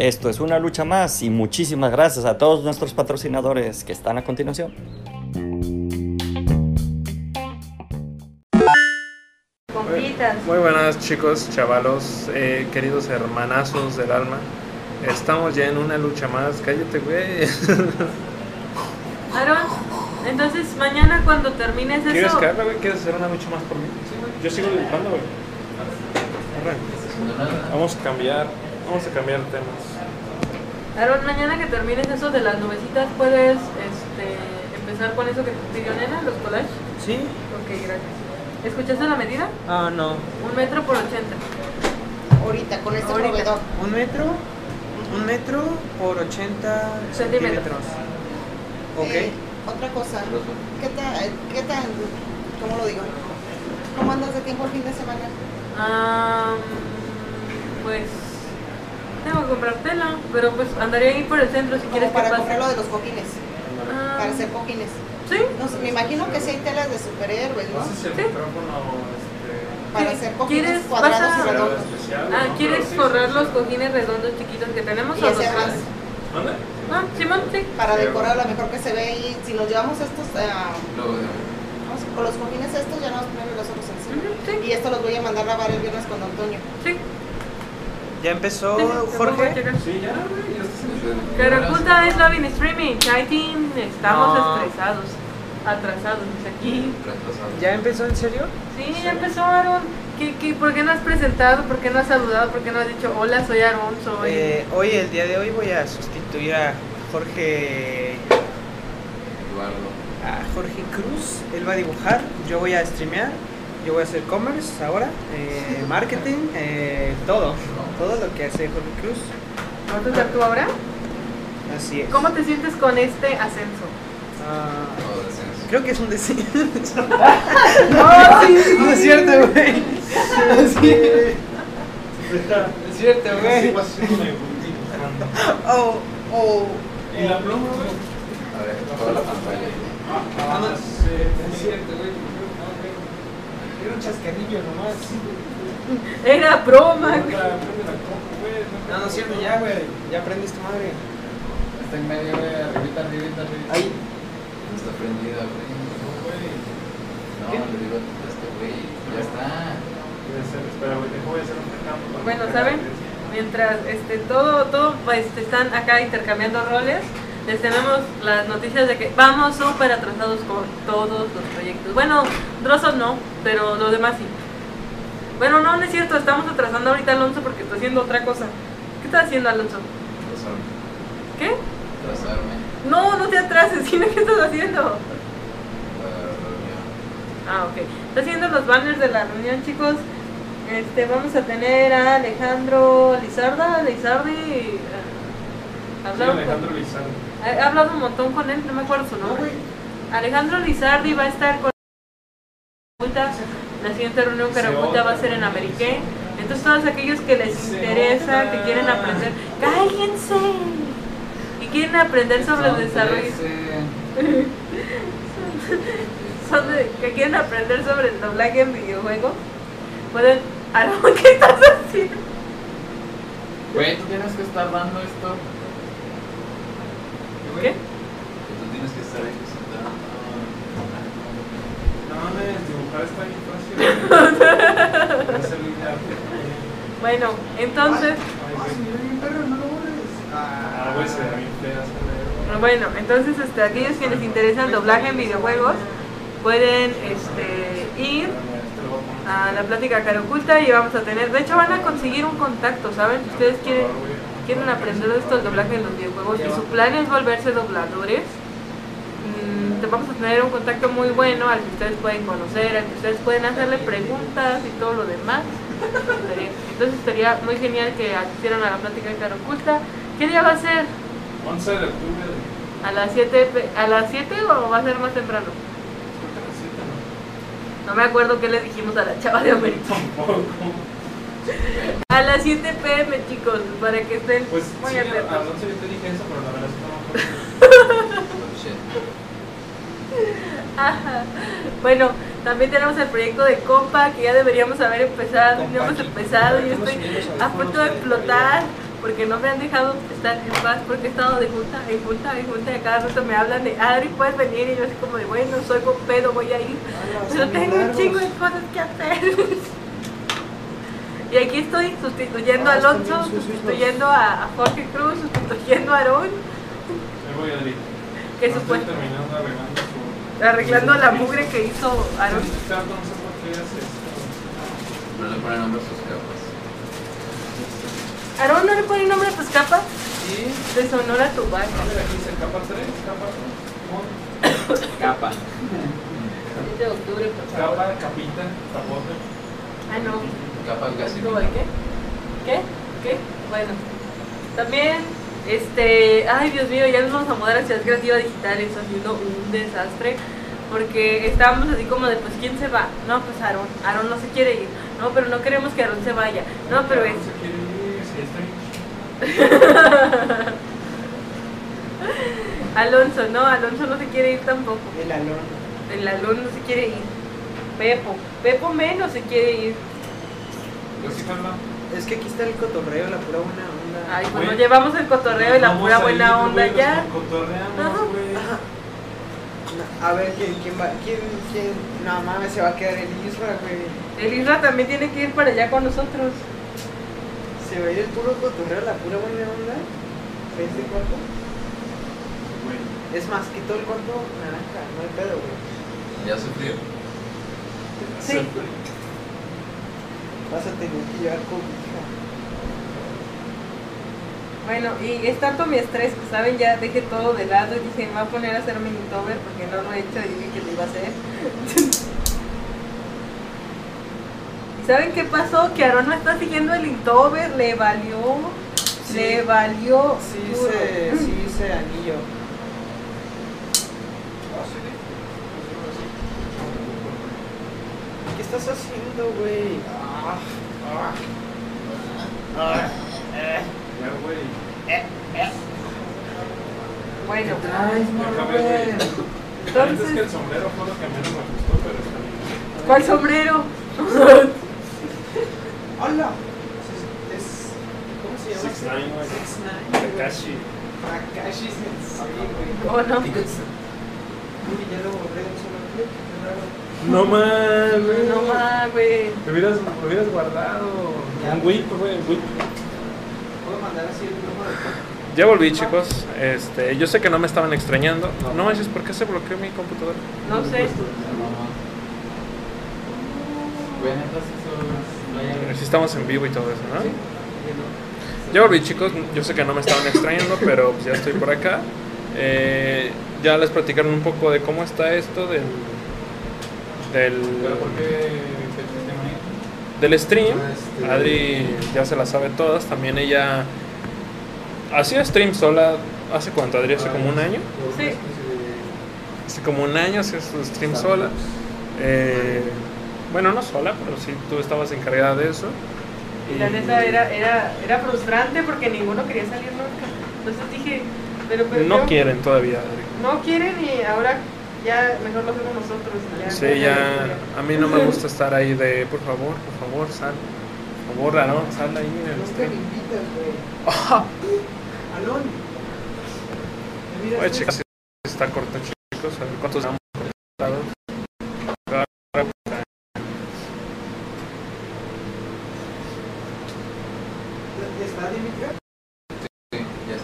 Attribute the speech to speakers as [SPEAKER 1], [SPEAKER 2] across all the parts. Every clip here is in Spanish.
[SPEAKER 1] Esto es una lucha más y muchísimas gracias a todos nuestros patrocinadores que están a continuación.
[SPEAKER 2] Muy buenas chicos, chavalos, eh, queridos hermanazos del alma. Estamos ya en una lucha más. Cállate, güey.
[SPEAKER 3] Aaron, entonces mañana cuando termines
[SPEAKER 2] ¿Quieres
[SPEAKER 3] eso,
[SPEAKER 2] haga, güey? ¿Quieres hacer una lucha más por mí? Yo sigo dibujando, güey. Vamos a cambiar, vamos a cambiar temas.
[SPEAKER 3] Aaron, mañana que termines eso de las nubecitas, puedes este, empezar con eso que te pidió Nena, los collages.
[SPEAKER 4] ¿Sí?
[SPEAKER 3] Ok, gracias. ¿Escuchaste la medida?
[SPEAKER 4] Ah, no.
[SPEAKER 3] Un metro por ochenta.
[SPEAKER 5] Ahorita, con este
[SPEAKER 3] Ahorita.
[SPEAKER 5] proveedor.
[SPEAKER 4] Un metro, un metro por 80
[SPEAKER 3] Centímetros.
[SPEAKER 4] centímetros. Ok.
[SPEAKER 5] Eh, otra cosa, ¿qué tal, qué tal, cómo lo digo? ¿Cómo andas de tiempo el fin de semana?
[SPEAKER 3] Ah, pues tengo que comprar tela, pero pues andaré ahí por el centro si
[SPEAKER 5] Como
[SPEAKER 3] quieres que
[SPEAKER 5] para
[SPEAKER 3] pase.
[SPEAKER 5] comprar lo de los cojines,
[SPEAKER 3] Ah,
[SPEAKER 5] para hacer cojines.
[SPEAKER 3] Sí,
[SPEAKER 5] No me imagino que sí hay telas de superhéroes, ¿no?
[SPEAKER 2] si el
[SPEAKER 3] Sí.
[SPEAKER 2] micrófono este,
[SPEAKER 5] Para hacer cojines
[SPEAKER 3] ¿quieres-
[SPEAKER 5] cuadrados
[SPEAKER 3] a-
[SPEAKER 5] y redondos.
[SPEAKER 2] especial,
[SPEAKER 3] Ah,
[SPEAKER 2] ¿no?
[SPEAKER 3] ¿quieres forrar
[SPEAKER 2] sí,
[SPEAKER 3] los
[SPEAKER 2] sí.
[SPEAKER 3] cojines redondos chiquitos que tenemos
[SPEAKER 5] Y
[SPEAKER 3] o. Ah, Simón, sí.
[SPEAKER 5] para decorar a lo mejor que se ve ahí. Si nos llevamos estos,
[SPEAKER 6] de-
[SPEAKER 5] vamos, con los cojines estos ya no vamos a poner los otros encima.
[SPEAKER 3] Sí.
[SPEAKER 5] Y esto los voy a mandar a lavar el viernes con Antonio.
[SPEAKER 3] Sí.
[SPEAKER 4] ¿Ya empezó, Jorge?
[SPEAKER 2] Sí, ya, güey, ya estás en
[SPEAKER 3] Caraculta es Loving Streaming. Chaitin, estamos
[SPEAKER 4] No.
[SPEAKER 3] estresados. Atrasados aquí.
[SPEAKER 4] ¿Ya empezó en serio?
[SPEAKER 3] Sí, ya empezó Aaron. ¿Qué, qué, por qué no has presentado? ¿Por qué no has saludado? ¿Por qué no has dicho hola, soy Aaron? Soy.
[SPEAKER 4] Eh, hoy, el día de hoy, voy a sustituir a Jorge,
[SPEAKER 6] Eduardo.
[SPEAKER 4] a Jorge Cruz. Él va a dibujar, yo voy a streamear, yo voy a hacer commerce ahora, eh, marketing, eh, todo. Todo lo que hace Jorge Cruz.
[SPEAKER 3] ¿Vas a hacer tú ahora?
[SPEAKER 4] Así es.
[SPEAKER 3] ¿Cómo te sientes con este ascenso?
[SPEAKER 6] Descenso.
[SPEAKER 4] creo que es un deseo.
[SPEAKER 3] No, sí,
[SPEAKER 4] No es cierto, güey. Sí. Es cierto,
[SPEAKER 2] Así
[SPEAKER 4] güey. Oh, oh.
[SPEAKER 2] ¿Y la pluma?
[SPEAKER 6] A ver, toda la pantalla.
[SPEAKER 2] Ah, sí.
[SPEAKER 4] Es cierto, güey. Era un chascarrillo nomás.
[SPEAKER 3] Era broma.
[SPEAKER 2] Güey,
[SPEAKER 4] No, no es cierto, ya, güey. Ya prendes tu madre.
[SPEAKER 6] Está en medio, güey. Arribita, arribita, arribita.
[SPEAKER 4] Ahí.
[SPEAKER 6] No está prendida, güey. No,
[SPEAKER 4] ¿Qué?
[SPEAKER 6] le digo a este güey. Ya está.
[SPEAKER 2] Espera, güey, dejo voy a hacer un recambio.
[SPEAKER 3] Bueno, ¿saben? Mientras este, todo, todo pues, están acá intercambiando roles, les tenemos las noticias de que vamos súper atrasados con todos los proyectos. Bueno, Drosos no, pero los demás sí. Bueno, no, no es cierto, estamos atrasando ahorita a Alonso porque está haciendo otra cosa. ¿Qué está haciendo Alonso?
[SPEAKER 6] Atrasarme.
[SPEAKER 3] ¿Qué?
[SPEAKER 6] Atrasarme.
[SPEAKER 3] No, no te atrases, sino ¿qué estás haciendo? Ah, ok. Está haciendo los banners de la reunión, chicos. Este, vamos a tener a Alejandro Lizarda, Lizardi. eh,
[SPEAKER 2] Sí, Alejandro Lizardo.
[SPEAKER 3] He hablado un montón con él, no me acuerdo su nombre. Alejandro Lizardi va a estar con la siguiente reunión que Caraculta va a ser en Ameriqué. Entonces todos aquellos que les interesa, que quieren aprender, cállense y quieren aprender sobre el desarrollo,
[SPEAKER 6] 13.
[SPEAKER 3] son de- que quieren aprender sobre el doblaje en videojuegos, pueden, ¿qué estás haciendo?
[SPEAKER 6] Güey, tú tienes que estar dando esto.
[SPEAKER 3] ¿Qué?
[SPEAKER 6] Que tú tienes que estar aquí sentado.
[SPEAKER 2] No mames, dibujar está bien fácil.
[SPEAKER 3] Bueno, entonces.
[SPEAKER 2] Ah.
[SPEAKER 3] Bueno, entonces este, aquellos que les interesa el doblaje en videojuegos pueden este, ir
[SPEAKER 2] a
[SPEAKER 3] la plática cara oculta y vamos a tener, de hecho van a conseguir un contacto, ¿saben? Si ustedes quieren, quieren aprender esto del doblaje en los videojuegos y su plan es volverse dobladores, mm, te vamos a tener un contacto muy bueno al que ustedes pueden conocer, al que ustedes pueden hacerle preguntas y todo lo demás. Entonces estaría muy genial que asistieran a la plática de cara oculta. ¿Qué día va a ser?
[SPEAKER 2] 11 de octubre
[SPEAKER 3] ¿A las 7 a las 7 o va a ser más temprano? No me acuerdo qué le dijimos a la chava de América.
[SPEAKER 2] Tampoco.
[SPEAKER 3] A las 7 pm, chicos, para que estén
[SPEAKER 2] Pues
[SPEAKER 3] muy
[SPEAKER 2] sí,
[SPEAKER 3] atentos.
[SPEAKER 2] las 11 yo te dije eso, pero la verdad es que no me acuerdo.
[SPEAKER 6] Shit.
[SPEAKER 3] Ajá. Bueno, también tenemos el proyecto de compa que ya deberíamos haber empezado, no hemos empezado y estoy a punto de explotar porque no me han dejado estar en paz, porque he estado de junta en junta en junta y a cada rato me hablan de Adri, puedes venir y yo así como de bueno, soy con pedo, voy a ir, pero tengo un chingo de cosas que hacer. Y aquí estoy sustituyendo a Alonso, sustituyendo a, a Jorge Cruz, sustituyendo a Aarón,
[SPEAKER 2] Me voy a ir.
[SPEAKER 3] que supuesto
[SPEAKER 2] arreglando su.
[SPEAKER 3] arreglando la mugre que hizo Aarón.
[SPEAKER 2] No
[SPEAKER 6] le ponen nombre a sus capas.
[SPEAKER 3] Aarón, ¿no le pone nombre a tus capas?
[SPEAKER 2] Y.
[SPEAKER 3] De Sonora Tubac.
[SPEAKER 2] A ver, aquí dice capa 3, capa 2.
[SPEAKER 6] Capa.
[SPEAKER 3] de octubre, por favor.
[SPEAKER 2] Capa, capita, capote.
[SPEAKER 3] Ah, no.
[SPEAKER 6] Capa casi.
[SPEAKER 3] ¿Cómo de qué? ¿Qué? ¿Qué? Bueno. También, este. Ay, Dios mío, ya nos vamos a mudar a Ciudad Creativa Digital. Eso ha sido un desastre. Porque estábamos así como de, pues, ¿quién se va? No, pues Aarón. Aarón no se quiere ir. No, pero no queremos que Aarón se vaya. No, pero es.
[SPEAKER 2] No se quiere ir, si está.
[SPEAKER 3] Alonso, no, Alonso no se quiere ir tampoco.
[SPEAKER 4] El alón.
[SPEAKER 3] El Alonso no se quiere ir. Pepo. Pepo menos se quiere ir.
[SPEAKER 2] Yo sí, Carla.
[SPEAKER 4] Es que aquí está el cotorreo, la pura buena onda.
[SPEAKER 3] Ay, pues nos llevamos el cotorreo y la pura buena
[SPEAKER 2] ir,
[SPEAKER 3] onda ya.
[SPEAKER 2] Cotorreamos, güey.
[SPEAKER 4] A ver, ¿quién, quién va? ¿Quién, quién? No mames, se va a quedar el Isra, güey.
[SPEAKER 3] El Isra también tiene que ir para allá con nosotros.
[SPEAKER 4] Se va a ir el puro cotorreo, la pura buena onda. ¿Ves de cuarto?
[SPEAKER 2] Güey.
[SPEAKER 4] Es más, quitó el cuarto naranja, no hay pedo, güey.
[SPEAKER 6] Ya sufrió.
[SPEAKER 3] Sí.
[SPEAKER 4] Vas a tener que llevar cobija.
[SPEAKER 3] Bueno, y es tanto mi estrés que, ¿saben? Ya dejé todo de lado y dije, me voy a poner a hacer mi Inktober porque no lo he hecho y dije que lo iba a hacer. ¿Y saben qué pasó? Que Aaron me está siguiendo el Inktober, le valió,
[SPEAKER 4] Sí.
[SPEAKER 3] le valió.
[SPEAKER 4] Sí
[SPEAKER 3] duro.
[SPEAKER 4] hice, sí hice anillo. ¿Qué estás haciendo, güey? Ah, ah. Ah, eh, eh, eh.
[SPEAKER 3] Bueno,
[SPEAKER 2] Déjame ver. La neta es que
[SPEAKER 3] entonces,
[SPEAKER 2] el sombrero fue lo que menos me gustó, pero está bien.
[SPEAKER 3] ¿cuál sombrero?
[SPEAKER 4] Hola. Es, es- ¿Cómo se llama?
[SPEAKER 2] Six Nine, güey.
[SPEAKER 4] Six Nine.
[SPEAKER 2] Takashi.
[SPEAKER 4] Takashi Sensei, güey.
[SPEAKER 3] ¿Cómo no?
[SPEAKER 4] Uy, ya lo borré de un solo clic,
[SPEAKER 2] No mames.
[SPEAKER 3] No más, güey.
[SPEAKER 2] Te hubieras, lo hubieras guardado.
[SPEAKER 4] Ya.
[SPEAKER 2] Un whip, güey, un whip.
[SPEAKER 4] ¿Puedo mandar así el número de
[SPEAKER 2] Ya volví, chicos. Este, yo sé que no me estaban extrañando. No manches, ¿por qué se bloqueó mi computadora?
[SPEAKER 3] No sé.
[SPEAKER 6] Güey, neta, sí son-
[SPEAKER 2] Si estamos en vivo y todo eso, ¿no? Ya volví, chicos. Yo sé que no me estaban extrañando, pero pues ya estoy por acá. Eh, ya les platicaron un poco de cómo está esto del del, del stream. Adri ya se la sabe todas. También ella hacía stream sola. ¿Hace cuánto, Adri? ¿Hace como un año?
[SPEAKER 3] Sí.
[SPEAKER 2] Hace como un año hacía su stream sola. Eh, bueno, no sola, pero sí tú estabas encargada de eso.
[SPEAKER 3] Y la neta era, era, era frustrante porque ninguno quería salir nunca. Entonces dije, pero, pero
[SPEAKER 2] No quieren todavía, Adri.
[SPEAKER 3] No quieren y ahora ya mejor lo hacemos nosotros. ya.
[SPEAKER 2] Sí, ya a mí no me gusta estar ahí de, por favor, por favor, sal. Por favor, Aaron, sal ahí en el
[SPEAKER 4] Nunca me
[SPEAKER 2] stream.
[SPEAKER 4] invitas, güey. Alón. ¿Me miras
[SPEAKER 2] Voy si está corto, chicos. A ver cuántos han cortado.
[SPEAKER 4] ¿Ya está, Dimitra?
[SPEAKER 6] Sí, ya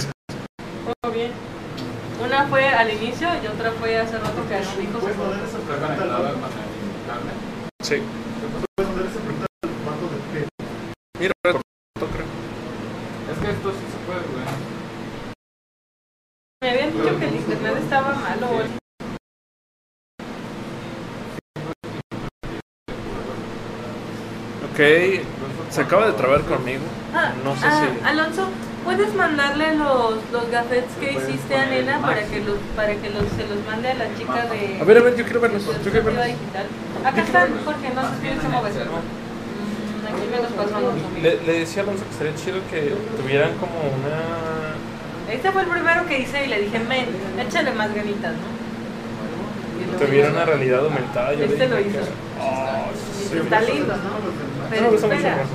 [SPEAKER 6] está.
[SPEAKER 3] Al inicio y otra fue hace rato que nos dijo.
[SPEAKER 6] ¿Puedes poner esa pregunta el carnet?
[SPEAKER 2] Sí. Mira, creo.
[SPEAKER 6] Es que esto sí se puede, güey.
[SPEAKER 3] Me habían dicho que el internet estaba malo.
[SPEAKER 2] Ok, se acaba de trabar conmigo.
[SPEAKER 3] Ah,
[SPEAKER 2] No sé
[SPEAKER 3] ah,
[SPEAKER 2] si.
[SPEAKER 3] Alonso, ¿puedes mandarle los, los gafetes que hiciste a Nena para que, los, para que los, se los mande a la chica de.
[SPEAKER 2] A ver, a ver, yo quiero verlos.
[SPEAKER 3] de
[SPEAKER 2] Yo quiero
[SPEAKER 3] Perspectiva
[SPEAKER 2] verlos.
[SPEAKER 3] digital? Acá están, porque no sé si cómo ves. Mm, Aquí me los pasó Alonso.
[SPEAKER 2] Le, le decía a Alonso que estaría chido que tuvieran como una.
[SPEAKER 3] Este fue el primero que hice y le dije, men, échale más ganitas, ¿no?
[SPEAKER 2] Tuviera una realidad aumentada. Yo
[SPEAKER 3] Este lo hizo.
[SPEAKER 2] Ah.
[SPEAKER 3] Está lindo, ¿no?
[SPEAKER 2] No
[SPEAKER 3] Pero
[SPEAKER 2] me gusta mucho
[SPEAKER 3] espera.
[SPEAKER 2] eso.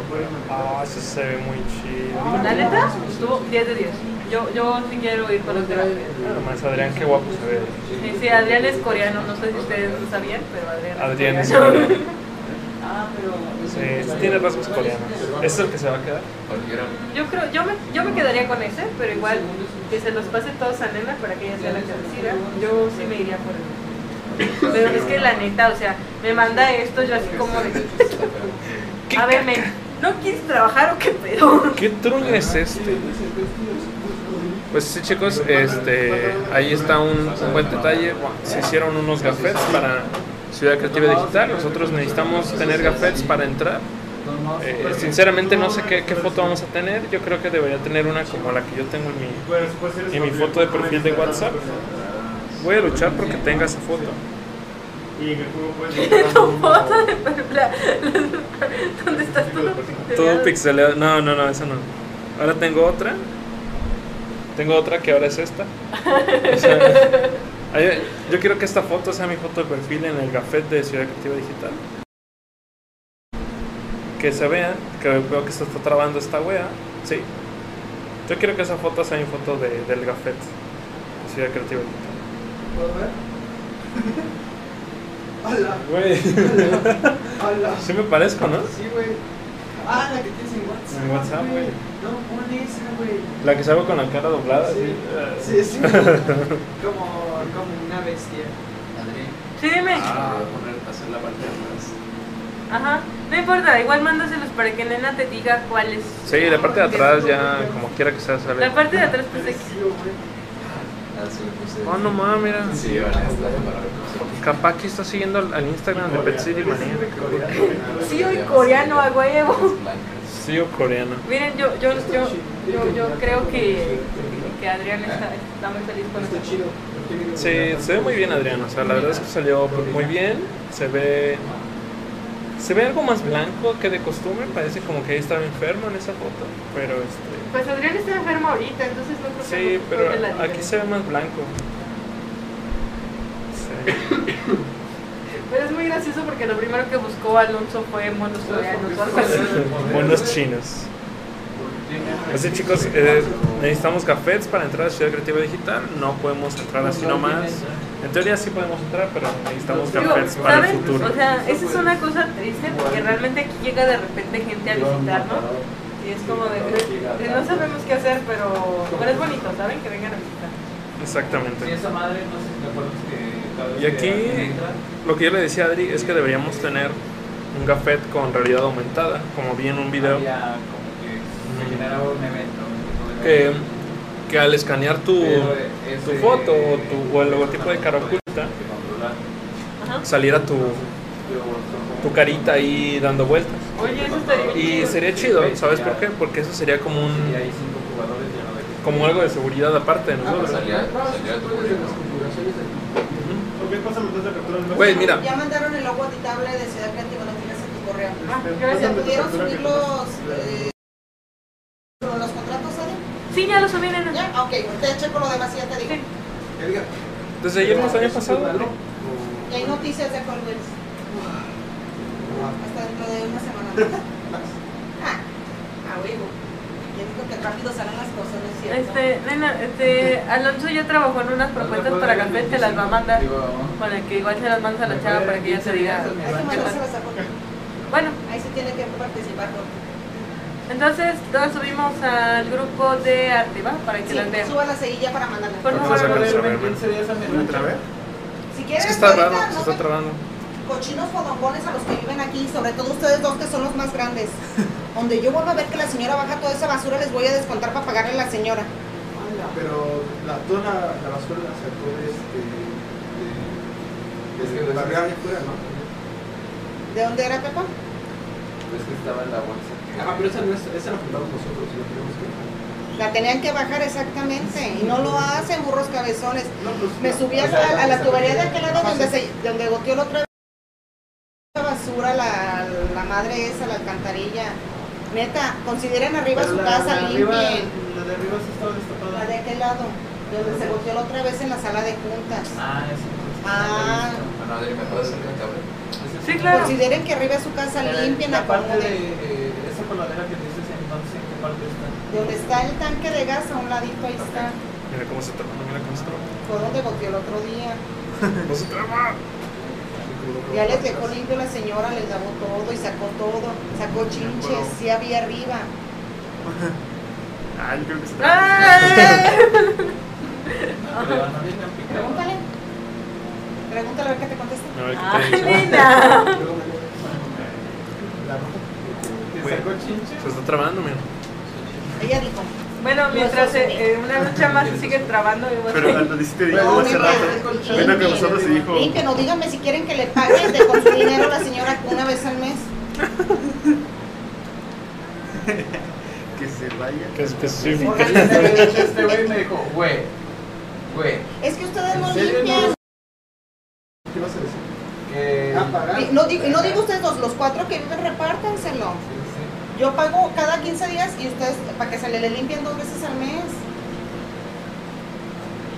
[SPEAKER 2] Ah, ese se ve muy chido.
[SPEAKER 3] La neta, estuvo 10 de 10. Yo, yo sí quiero ir con los terapia.
[SPEAKER 2] Nada más, Adrián, qué guapo se ve.
[SPEAKER 3] Sí, sí, Adrián es coreano, no sé si ustedes lo sabían, pero Adrián,
[SPEAKER 2] Adrián es
[SPEAKER 3] coreano.
[SPEAKER 2] coreano. Sí, sí tiene rasgos coreanos. ¿Ese es el que se va a quedar?
[SPEAKER 6] Cualquiera.
[SPEAKER 3] Yo creo, yo me, yo me quedaría con ese, pero igual que se los pase todos a Nena para que ella sea la que decida. Yo sí me iría por él. Pero es que la neta, o sea, me manda esto, yo así como de. A ver, ¿no quieres trabajar o qué pedo?
[SPEAKER 2] ¿Qué trunk es este? Pues sí chicos, este, ahí está un, un buen detalle. Se hicieron unos gafetes para Ciudad Creativa Digital. Nosotros necesitamos tener gafetes para entrar. Eh, sinceramente no sé qué, qué foto vamos a tener. Yo creo que debería tener una como la que yo tengo en mi, en mi foto de perfil de WhatsApp. Voy a luchar porque tenga esa foto.
[SPEAKER 7] Y en el juego puedes
[SPEAKER 3] Tu foto de la- ¿Dónde estás tú?
[SPEAKER 2] Todo pixelado. No, no, no, esa no. Ahora tengo otra. Tengo otra que ahora es esta. O sea, yo quiero que esta foto sea mi foto de perfil en el gafet de Ciudad Creativa Digital. Que se vea, que veo que se está trabando esta wea. Sí. Yo quiero que esa foto sea mi foto de, del gafet de Ciudad Creativa Digital.
[SPEAKER 4] ¿Puedo ver?
[SPEAKER 2] Güey,
[SPEAKER 4] ¡Hala!
[SPEAKER 2] sí me parezco, ¿no?
[SPEAKER 4] Sí, güey. Ah, la que tienes en WhatsApp.
[SPEAKER 2] En WhatsApp, güey.
[SPEAKER 4] No, pon esa, güey.
[SPEAKER 2] La que salgo con la cara doblada.
[SPEAKER 4] Sí, sí, sí. como, como una bestia.
[SPEAKER 3] Sí, dime.
[SPEAKER 6] ah, poner hacer la parte de atrás.
[SPEAKER 3] Ajá. No importa, igual mándaselos para que Nena te diga cuál es.
[SPEAKER 2] Sí, la parte de atrás ya, como quiera que sea, sale.
[SPEAKER 3] La parte de atrás, pues de
[SPEAKER 6] Ah, puse.
[SPEAKER 2] Oh, no mames, mira.
[SPEAKER 6] Sí, vale, está para reconocer.
[SPEAKER 2] Capaz que está siguiendo al al Instagram de Pet City Manía.
[SPEAKER 3] Sí, hoy coreano a huevo.
[SPEAKER 2] Sí, o coreano.
[SPEAKER 3] Miren, yo, yo, yo, yo, yo creo que, que Adrián está, está muy feliz con esto.
[SPEAKER 4] chido.
[SPEAKER 2] Sí, se ve muy bien Adrián, o sea, la verdad es que salió muy bien. Se ve. Se ve algo más blanco que de costumbre, parece como que estaba enfermo en esa foto, pero este.
[SPEAKER 3] Pues Adrián está enfermo ahorita, entonces no creo que
[SPEAKER 2] Sí,
[SPEAKER 3] no
[SPEAKER 2] pero
[SPEAKER 3] la
[SPEAKER 2] aquí
[SPEAKER 3] diferencia.
[SPEAKER 2] se ve más blanco. Sí.
[SPEAKER 3] Pero es muy gracioso porque lo primero que buscó Alonso fue monos coreanos o algo así.
[SPEAKER 2] Buenos chinos. Así chicos, eh, necesitamos cafés para entrar a Ciudad Creativa Digital. No podemos entrar así nomás. En teoría sí podemos entrar, pero necesitamos cafés para el futuro.
[SPEAKER 3] O sea, esa es una cosa triste porque realmente aquí llega de repente gente a visitarnos y es como de, de no sabemos qué hacer, pero, pero es bonito, ¿saben? Que vengan a visitar.
[SPEAKER 2] Exactamente.
[SPEAKER 6] esa madre, no sé si que
[SPEAKER 2] Y aquí lo que yo le decía a Adri es que deberíamos tener un gafet con realidad aumentada, como vi en un video,
[SPEAKER 6] había como que se generaba un
[SPEAKER 2] que,
[SPEAKER 6] evento,
[SPEAKER 2] que al escanear tu, tu foto o, tu, o el logotipo de cara oculta, saliera tu, tu carita ahí dando vueltas.
[SPEAKER 3] Oye, eso estaría
[SPEAKER 2] Y sería chido, ¿sabes por qué? Porque eso sería como un
[SPEAKER 6] no
[SPEAKER 2] como algo de seguridad aparte de nosotros.
[SPEAKER 7] del
[SPEAKER 2] Güey, mira,
[SPEAKER 5] Ya mandaron el logo editable de Ciudad Creativa, lo tienes en tu correo.
[SPEAKER 3] Ah,
[SPEAKER 5] ¿Ya
[SPEAKER 3] gracias.
[SPEAKER 5] pudieron subir los, eh, los contratos?
[SPEAKER 3] Sí, ya lo subí en el...
[SPEAKER 5] Ya, ok, te checo lo demás y ya te digo.
[SPEAKER 3] Sí.
[SPEAKER 2] desde ayer nos había pasado. Adri.
[SPEAKER 5] Y hay noticias de Colwell. Hasta dentro de una semana. ah, a huevo. Digo que rápido salen las cosas, ¿no es cierto?
[SPEAKER 3] Este, nena, este, Alonso ya trabajó en unas propuestas para café, te las va a mandar. Para que igual se las mandas a la chava para que ella te diga. Bueno,
[SPEAKER 5] Ahí sí tiene que participar Jorge.
[SPEAKER 3] Entonces todas subimos al grupo de arte, ¿va? Para que
[SPEAKER 5] Sí,
[SPEAKER 3] las vean.
[SPEAKER 5] súbalas ahí ya para mandarlas.
[SPEAKER 3] Por favor.
[SPEAKER 2] el celular,
[SPEAKER 7] ¿Otra vez?
[SPEAKER 5] Si
[SPEAKER 2] Es
[SPEAKER 5] quieres,
[SPEAKER 2] que está
[SPEAKER 5] ahorita,
[SPEAKER 2] raro,
[SPEAKER 5] no
[SPEAKER 2] se está trabando.
[SPEAKER 5] cochinos fodongones a los que viven aquí, sobre todo ustedes dos que son los más grandes. Donde yo vuelvo a ver que la señora baja toda esa basura, les voy a descontar para pagarle a la señora.
[SPEAKER 7] Pero la, toda la, la basura la sacó de este.
[SPEAKER 6] Es que
[SPEAKER 7] de, de barrio allá afuera, ¿no?
[SPEAKER 5] ¿De dónde era, Pepa?
[SPEAKER 6] Es que estaba en la bolsa.
[SPEAKER 7] Ajá, pero esa, no es, esa la juntamos nosotros, la tenemos que bajar.
[SPEAKER 5] La tenían que bajar exactamente y no lo hacen, burros cabezones.
[SPEAKER 7] No, pues,
[SPEAKER 5] Me
[SPEAKER 7] no,
[SPEAKER 5] subí a, la- a la tubería de aquel lado donde, se, donde goteó la otra vez la basura, la, la madre esa, la alcantarilla. Neta, consideren arriba
[SPEAKER 7] Pero
[SPEAKER 5] su
[SPEAKER 7] la-
[SPEAKER 5] casa,
[SPEAKER 7] la de arriba-
[SPEAKER 5] limpien.
[SPEAKER 7] La de arriba sí estaba
[SPEAKER 5] La
[SPEAKER 7] destapada.
[SPEAKER 5] de aquel lado. Donde se volteó la otra vez en la sala de juntas.
[SPEAKER 6] Ah, ese.
[SPEAKER 5] Ah.
[SPEAKER 6] Bueno, Adri, ¿me puedes acercar el cable?
[SPEAKER 3] Sí, claro.
[SPEAKER 5] Consideren que arriba su casa limpien,
[SPEAKER 7] La parte de. Esa coladera que dices, entonces, ¿en qué parte está?
[SPEAKER 5] Donde está el tanque de gas, a un ladito ahí está.
[SPEAKER 2] Mira cómo se traba, mira cómo se traba.
[SPEAKER 5] Fue donde volteó el otro día.
[SPEAKER 2] No se traba.
[SPEAKER 5] Ya les dejó limpio la señora, les lavó todo y sacó todo. Sacó chinches, sí había arriba.
[SPEAKER 7] Ah, yo creo que está.
[SPEAKER 3] ¡Ay!
[SPEAKER 6] Pero no viene a picar.
[SPEAKER 5] Pregúntale. Pregúntale a ver qué te contesta.
[SPEAKER 2] A ver qué
[SPEAKER 3] ¡Ay,
[SPEAKER 2] te dice.
[SPEAKER 3] nena!
[SPEAKER 7] La ropa. ¿Te sacó chinche?
[SPEAKER 2] Se está trabando, mira.
[SPEAKER 5] Ella dijo.
[SPEAKER 3] Bueno, mientras eh, una lucha más se sigue trabando,
[SPEAKER 7] Pero cuando dijiste dijo
[SPEAKER 5] No,
[SPEAKER 7] hace rato, vino con nosotros y dijo,
[SPEAKER 5] Limpien o díganme si quieren que le pague de con su dinero a la señora una vez al mes.
[SPEAKER 7] que se vaya.
[SPEAKER 2] Qué específico.
[SPEAKER 6] Este este güey me dijo, güey, güey,
[SPEAKER 5] Es que ustedes no
[SPEAKER 6] ¿En serio
[SPEAKER 5] limpian.
[SPEAKER 7] ¿Qué vas a decir?
[SPEAKER 6] que...
[SPEAKER 7] Ah, pagar.
[SPEAKER 5] Y No digo, y no digo ustedes dos, los cuatro que viven, repártanselo. Yo pago cada 15 días y ustedes, para que se le, limpien dos veces al mes.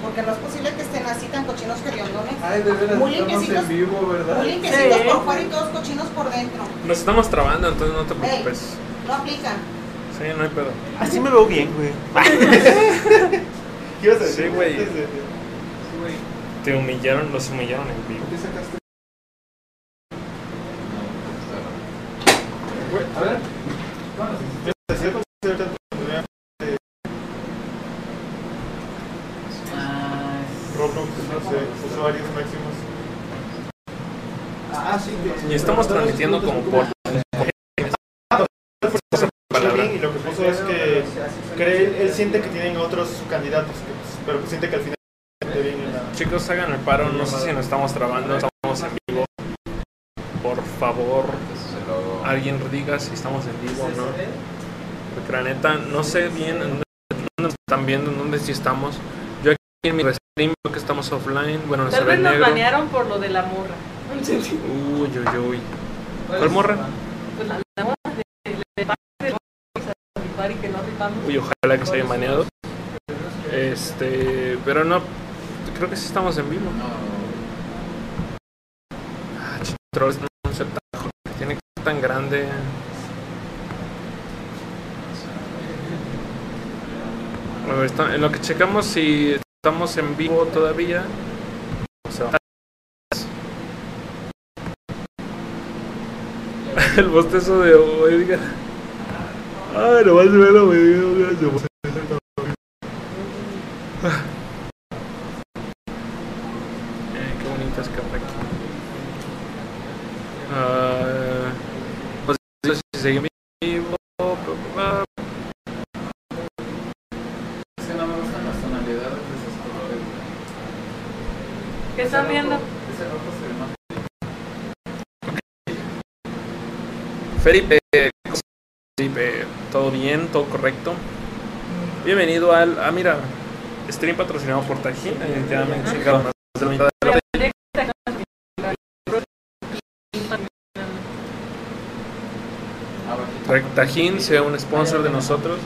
[SPEAKER 5] Porque no es posible que estén así tan cochinos hediondones.
[SPEAKER 7] Ay, de veras,
[SPEAKER 5] Muy
[SPEAKER 7] estamos
[SPEAKER 5] limpiecitos.
[SPEAKER 7] en vivo, ¿verdad?
[SPEAKER 5] Muy limpiecitos
[SPEAKER 3] Sí.
[SPEAKER 5] por fuera y todos cochinos por dentro.
[SPEAKER 2] Nos estamos trabando, entonces no te preocupes.
[SPEAKER 5] No aplican.
[SPEAKER 2] Sí, no hay pedo.
[SPEAKER 1] Así me veo bien, güey.
[SPEAKER 7] ¿Qué ibas a decir?
[SPEAKER 2] Sí, güey. Te humillaron, los humillaron en vivo.
[SPEAKER 7] ¿Qué sacaste? Güey, a ver. Decía con cierta oportunidad de
[SPEAKER 6] Ah,
[SPEAKER 7] Roblox, no sé, usuarios máximos. Ah, sí, que.
[SPEAKER 2] Y como por...
[SPEAKER 7] Está bien, y lo que puso es que cree, él, siente que tienen otros candidatos, pues, pero pues siente que al final.
[SPEAKER 2] Chicos, hagan el paro, no sé si nos estamos trabando, estamos en vivo. Por favor, alguien diga si estamos en vivo o no. Porque la neta, no sé bien en dónde nos están viendo, en dónde sí estamos. Yo aquí en mi stream veo que estamos offline, bueno, se
[SPEAKER 3] Tal
[SPEAKER 2] ve
[SPEAKER 3] vez nos
[SPEAKER 2] negro.
[SPEAKER 3] banearon por lo de la morra.
[SPEAKER 2] Uy, uy, uy. ¿Cuál morra?
[SPEAKER 3] Pues la, la morra de, de, de, de, y que no rifamos.
[SPEAKER 2] Uy, ojalá que se haya baneado. Este, pero no, creo que sí estamos en vivo. Ah, trolls, no joder, tiene que ser tan grande. A ver, está- en lo que checamos si estamos en vivo todavía. O sea, el bostezo de Edgar. Ay, nomás se ve lo video, gracias. Qué bonita escapa aquí. Ah, pues si seguimos vivo. pa, pa, pa.
[SPEAKER 6] Es que no me gustan las tonalidades de esos colores.
[SPEAKER 3] ¿Qué están viendo?
[SPEAKER 6] Ese rojo se ve más...
[SPEAKER 2] Felipe, Felipe, todo bien, todo correcto. Bienvenido al. Ah, mira, stream patrocinado por Tajín. Definitivamente, chingado, más de la mitad de la- Tajín sea un sponsor de nosotros.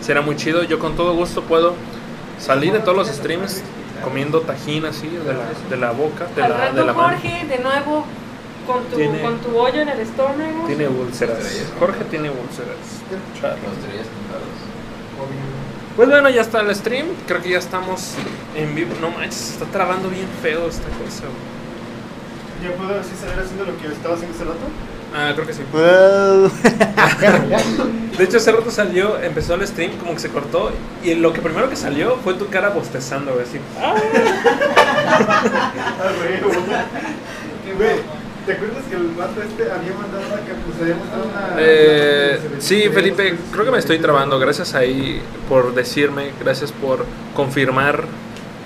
[SPEAKER 2] Será muy chido. Yo con todo gusto puedo salir en todos los streams comiendo tajín así de la, de la boca, de
[SPEAKER 3] Al
[SPEAKER 2] la,
[SPEAKER 3] rato,
[SPEAKER 2] de la mano.
[SPEAKER 3] Jorge, de nuevo con tu,
[SPEAKER 2] Tiene-
[SPEAKER 3] con tu hoyo en el estómago.
[SPEAKER 2] Tiene úlceras. Jorge tiene úlceras.
[SPEAKER 6] Pintados.
[SPEAKER 2] Pues bueno, ya está el stream. Creo que ya estamos en vivo. No manches, se está trabando bien feo esta cosa.
[SPEAKER 7] ¿Ya puedo así salir haciendo lo que estaba haciendo hace rato?
[SPEAKER 2] Ah, creo que sí. De hecho, hace rato salió, empezó el stream, como que se cortó. Y lo que primero que salió fue tu cara bostezando, güey. Así.
[SPEAKER 7] ¿Te acuerdas que el vato este había mandado una que pues había mandado una.
[SPEAKER 2] Eh,
[SPEAKER 7] una-
[SPEAKER 2] sí, Felipe, creo que me estoy trabando. Gracias ahí por decirme, gracias por confirmar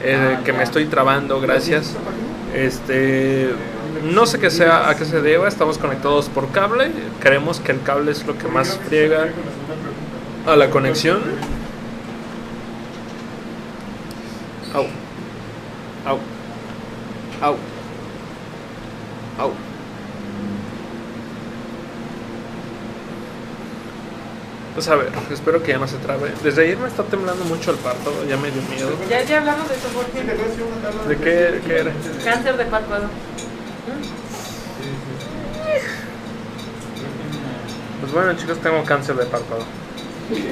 [SPEAKER 2] eh,
[SPEAKER 6] Ah,
[SPEAKER 2] que
[SPEAKER 6] ya.
[SPEAKER 2] me estoy trabando. Gracias. Este, no sé qué sea, a qué se deba. Estamos conectados por cable. Creemos que el cable es lo que más friega a la conexión. Au. Au. Au. Au. Pues a ver, espero que ya no se trabe. Desde ayer me está temblando mucho el párpado, ya me dio miedo.
[SPEAKER 3] Ya, ya hablamos de eso, Jorge.
[SPEAKER 2] ¿De qué, qué era?
[SPEAKER 3] Cáncer de párpado.
[SPEAKER 2] Pues bueno, chicos, tengo cáncer de párpado.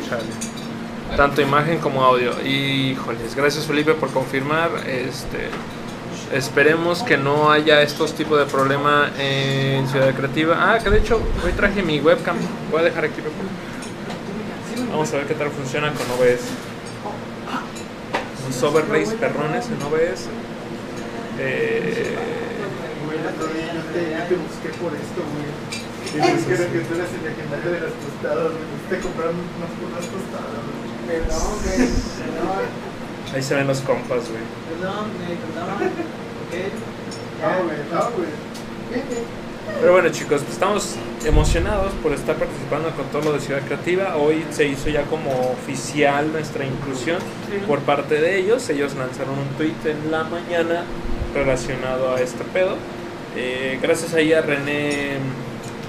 [SPEAKER 2] Chale. Tanto imagen como audio. Híjoles, gracias Felipe por confirmar. Este, esperemos que no haya estos tipos de problema en Ciudad Creativa. Ah, que de hecho hoy traje mi webcam. Voy a dejar aquí. Vamos a ver qué tal funciona con OBS. Los overlays perrones en OBS. Eh.
[SPEAKER 7] Y busqué que tú eras el legendario de las tostadas, me gustaste comprar unas putas tostadas.
[SPEAKER 4] Perdón, güey. Perdón.
[SPEAKER 2] ahí se ven los compas, güey.
[SPEAKER 4] Perdón, güey. Perdón. Ok.
[SPEAKER 7] No, güey, no, güey.
[SPEAKER 2] Pero bueno chicos, pues estamos emocionados por estar participando con todo lo de Ciudad Creativa. Hoy se hizo ya como oficial nuestra inclusión por parte de ellos. Ellos lanzaron un tweet en la mañana relacionado a este pedo. Eh, gracias ahí a René,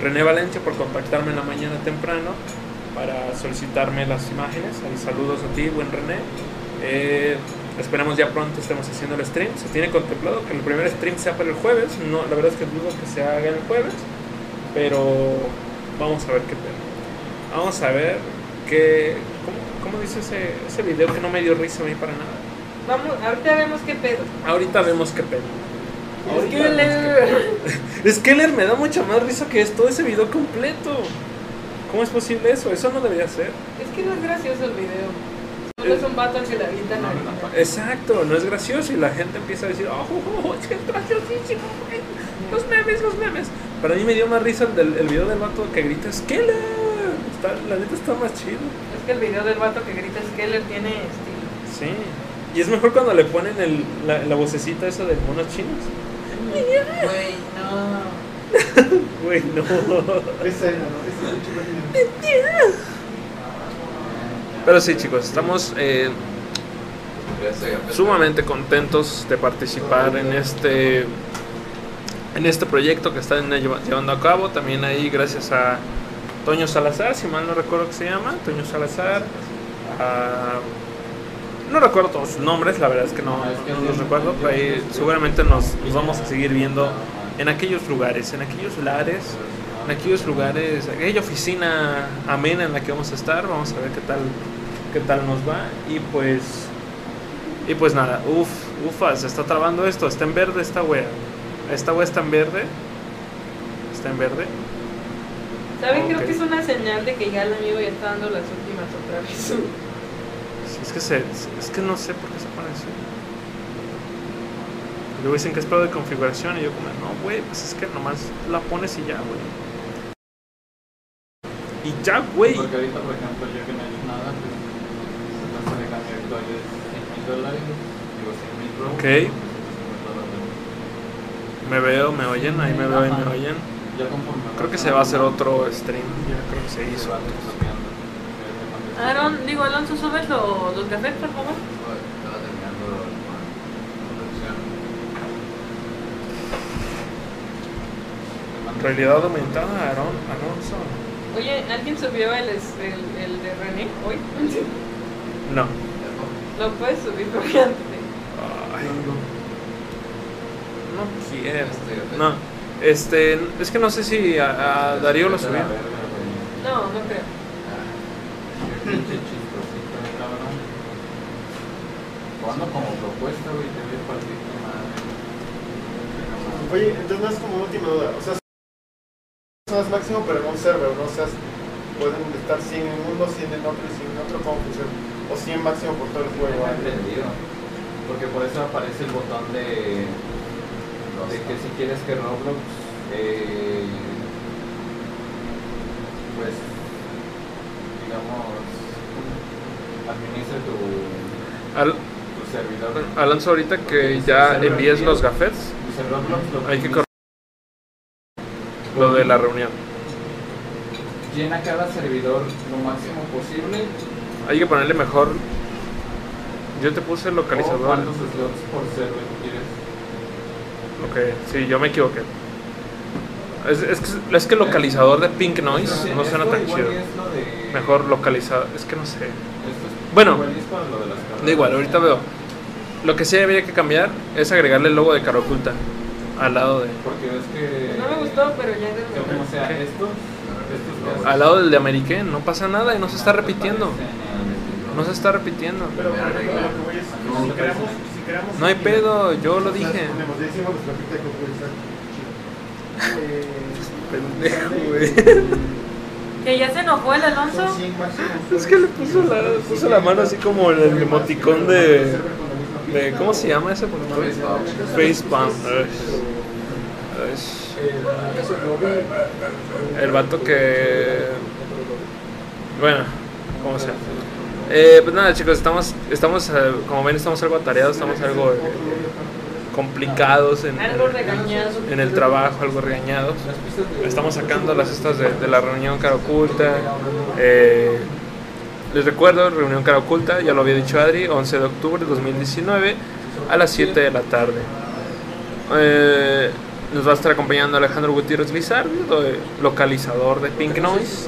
[SPEAKER 2] René Valencia por contactarme en la mañana temprano para solicitarme las imágenes. Ahí saludos a ti, buen René. Eh, esperamos ya pronto estemos haciendo el stream. Se tiene contemplado que el primer stream sea para el jueves. No, la verdad es que dudo que se haga el jueves. Pero vamos a ver qué pedo. Vamos a ver qué. ¿Cómo, cómo dice ese, ese video que no me dio risa a mí para nada?
[SPEAKER 3] Vamos, ahorita vemos qué pedo.
[SPEAKER 2] Ahorita vemos qué pedo. Ahorita. Skeller me da mucha más risa que es todo ese video completo. ¿Cómo es posible eso? Eso no debería ser.
[SPEAKER 3] Es que no es gracioso el video. Es un vato al que le avientan a
[SPEAKER 2] Exacto, no es gracioso y la gente empieza a decir, oh, oh, oh, es que es graciosísimo, güey. los memes, los memes. Para mí me dio más risa el, del, el video del vato que grita Skeller. Está, la neta está más chido.
[SPEAKER 3] Es que el video del vato que grita Skeller tiene estilo.
[SPEAKER 2] Sí. Y es mejor cuando le ponen el, la, la vocecita esa de monos chinos.
[SPEAKER 4] Güey, no.
[SPEAKER 2] Güey, no.
[SPEAKER 7] Esa ¿no? Esa.
[SPEAKER 2] Pero sí, chicos, estamos eh, sumamente contentos de participar en este en este proyecto que están lleva- llevando a cabo. También ahí gracias a Toño Salazar, si mal no recuerdo que se llama, Toño Salazar. no recuerdo todos sus nombres, la verdad es que no, no los recuerdo, pero ahí seguramente nos, nos vamos a seguir viendo en aquellos lugares, en aquellos lares, en aquellos lugares, aquella oficina amena en la que vamos a estar, vamos a ver qué tal, qué tal nos va y pues y pues nada, uff, ufa, se está trabando esto, está en verde esta wea. Esta wea está en verde. Está en verde.
[SPEAKER 3] ¿Saben? Creo que es una señal de que ya el amigo ya está dando las últimas otra vez.
[SPEAKER 2] Sí, Es que se, es que no sé por qué se pone así. Luego dicen que es pedo de configuración y yo como, no, güey, pues es que nomás la pones y ya, güey. Y ya, güey.
[SPEAKER 6] Porque ahorita, por ejemplo, yo que no he hecho nada, pues se trata actuales 100 mil dólares, digo 100 mil robos.
[SPEAKER 2] Ok. Me veo, me oyen, ahí me veo y me oyen. Creo que se va a hacer otro stream. Ya creo que se hizo.
[SPEAKER 6] cambias-
[SPEAKER 3] Aaron, digo, Alonso, ¿subes lo- los cafés, por favor?
[SPEAKER 6] Estaba terminando con producción.
[SPEAKER 2] Realidad aumentada, Aaron, Alonso.
[SPEAKER 3] Oye, ¿alguien subió el, es- el, el de René hoy?
[SPEAKER 2] No.
[SPEAKER 3] Lo puedes subir porque antes
[SPEAKER 2] Ay. No quiero. No. Este, es que no sé si a, a Darío lo subió.
[SPEAKER 3] No, no creo.
[SPEAKER 6] Qué pinche chistosito, cabrón. Jugando como propuesta, güey, te voy a partir tu madre.
[SPEAKER 7] Oye, entonces no es como última duda. O sea, personas máximo, pero en un server, ¿no? O sea, pueden estar 100 en uno, 100 en otro y 100 en otro, ¿cómo funciona? O 100 máximo por todo el
[SPEAKER 6] No
[SPEAKER 7] juego.
[SPEAKER 6] he
[SPEAKER 7] ¿eh?
[SPEAKER 6] entendido. Porque por eso aparece el botón de, de que si quieres que Roblox eh, pues digamos administre tu,
[SPEAKER 2] Al-
[SPEAKER 6] tu servidor.
[SPEAKER 2] Alonso, ahorita que ya envíes los gafetes,
[SPEAKER 6] Dice Roblox lo
[SPEAKER 2] hay que correr lo de la reunión.
[SPEAKER 6] Llena cada servidor lo máximo posible.
[SPEAKER 2] Hay que ponerle mejor. Yo te puse el
[SPEAKER 6] O
[SPEAKER 2] localizador.
[SPEAKER 6] cuántos slots por server quieres.
[SPEAKER 2] Ok, sí, yo me equivoqué. Es, es, que, es que localizador de Pink Noise no
[SPEAKER 6] Esto
[SPEAKER 2] suena tan chido.
[SPEAKER 6] es de-
[SPEAKER 2] Mejor localizado. Es que no sé.
[SPEAKER 6] Esto es
[SPEAKER 2] Bueno.
[SPEAKER 6] es de.
[SPEAKER 2] Da igual, ahorita veo. Lo que sí habría que cambiar es agregarle el logo de cara oculta al lado de.
[SPEAKER 6] Porque es que.
[SPEAKER 3] No me gustó, pero ya
[SPEAKER 6] que como sea,
[SPEAKER 2] ¿Qué?
[SPEAKER 6] estos. Estos que
[SPEAKER 2] Al lado del de American, no pasa nada y no se está repitiendo. No se está repitiendo.
[SPEAKER 7] Pero si creamos, si creamos
[SPEAKER 2] No hay pedo, yo lo
[SPEAKER 7] sea,
[SPEAKER 2] dije. Pendejo, güey.
[SPEAKER 3] Que ya se enojó el Alonso.
[SPEAKER 7] son 100 máximos.
[SPEAKER 2] Es que le puso la, puso la mano así como en el emoticón de. de ¿Cómo se llama ese. Ay. Ay. El vato que. Bueno, ¿cómo se llama? Eh, pues nada, chicos, estamos, estamos eh, como ven, estamos algo atareados, estamos algo eh, complicados en, en el trabajo, algo regañados. Estamos sacando las estas de, la reunión cara oculta. Eh, les recuerdo, reunión cara oculta, ya lo había dicho Adri, 11 de octubre de 2019 a las 7 de la tarde. Nos va a estar acompañando Alejandro Gutiérrez Lizardo, localizador de Pink Noise.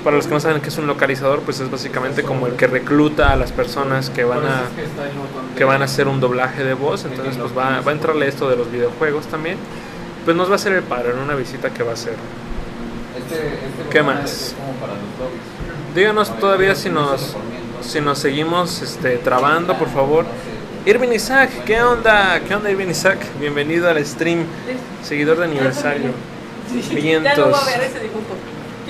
[SPEAKER 2] Para los que no saben qué es un localizador, pues es básicamente como el que recluta a las personas que van a, que van a hacer un doblaje de voz. Entonces, pues va, va a entrarle esto de los videojuegos también. Pues nos va a hacer el paro en una visita que va a hacer.
[SPEAKER 6] Este, este
[SPEAKER 2] ¿Qué más? Díganos todavía si nos, si nos seguimos este, trabando, por favor. Irvin Isaac, ¿qué onda? ¿Qué onda, Irvin Isaac? Bienvenido al stream, seguidor de aniversario.
[SPEAKER 3] Ya no
[SPEAKER 2] Vientos.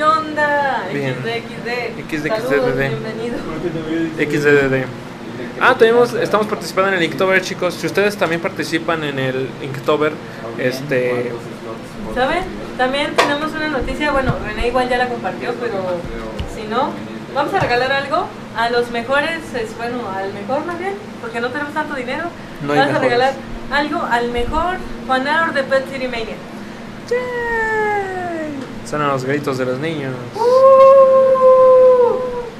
[SPEAKER 3] ¿Qué onda?
[SPEAKER 2] Bien.
[SPEAKER 3] XD,
[SPEAKER 2] XD,
[SPEAKER 3] Saludos, bienvenido.
[SPEAKER 2] XDDD. Ah, tenemos, estamos participando en el Inktober, chicos. Si ustedes también participan en el Inktober, este,
[SPEAKER 3] ¿Saben? También tenemos una noticia, bueno, René igual ya la compartió, pero si no, vamos a regalar algo a los mejores, es, bueno, al mejor más bien, porque no tenemos tanto dinero.
[SPEAKER 2] No
[SPEAKER 3] vamos a regalar algo al mejor Juanador de Pet City Mania.
[SPEAKER 2] Suenan los gritos de los niños.
[SPEAKER 3] ¡Uh!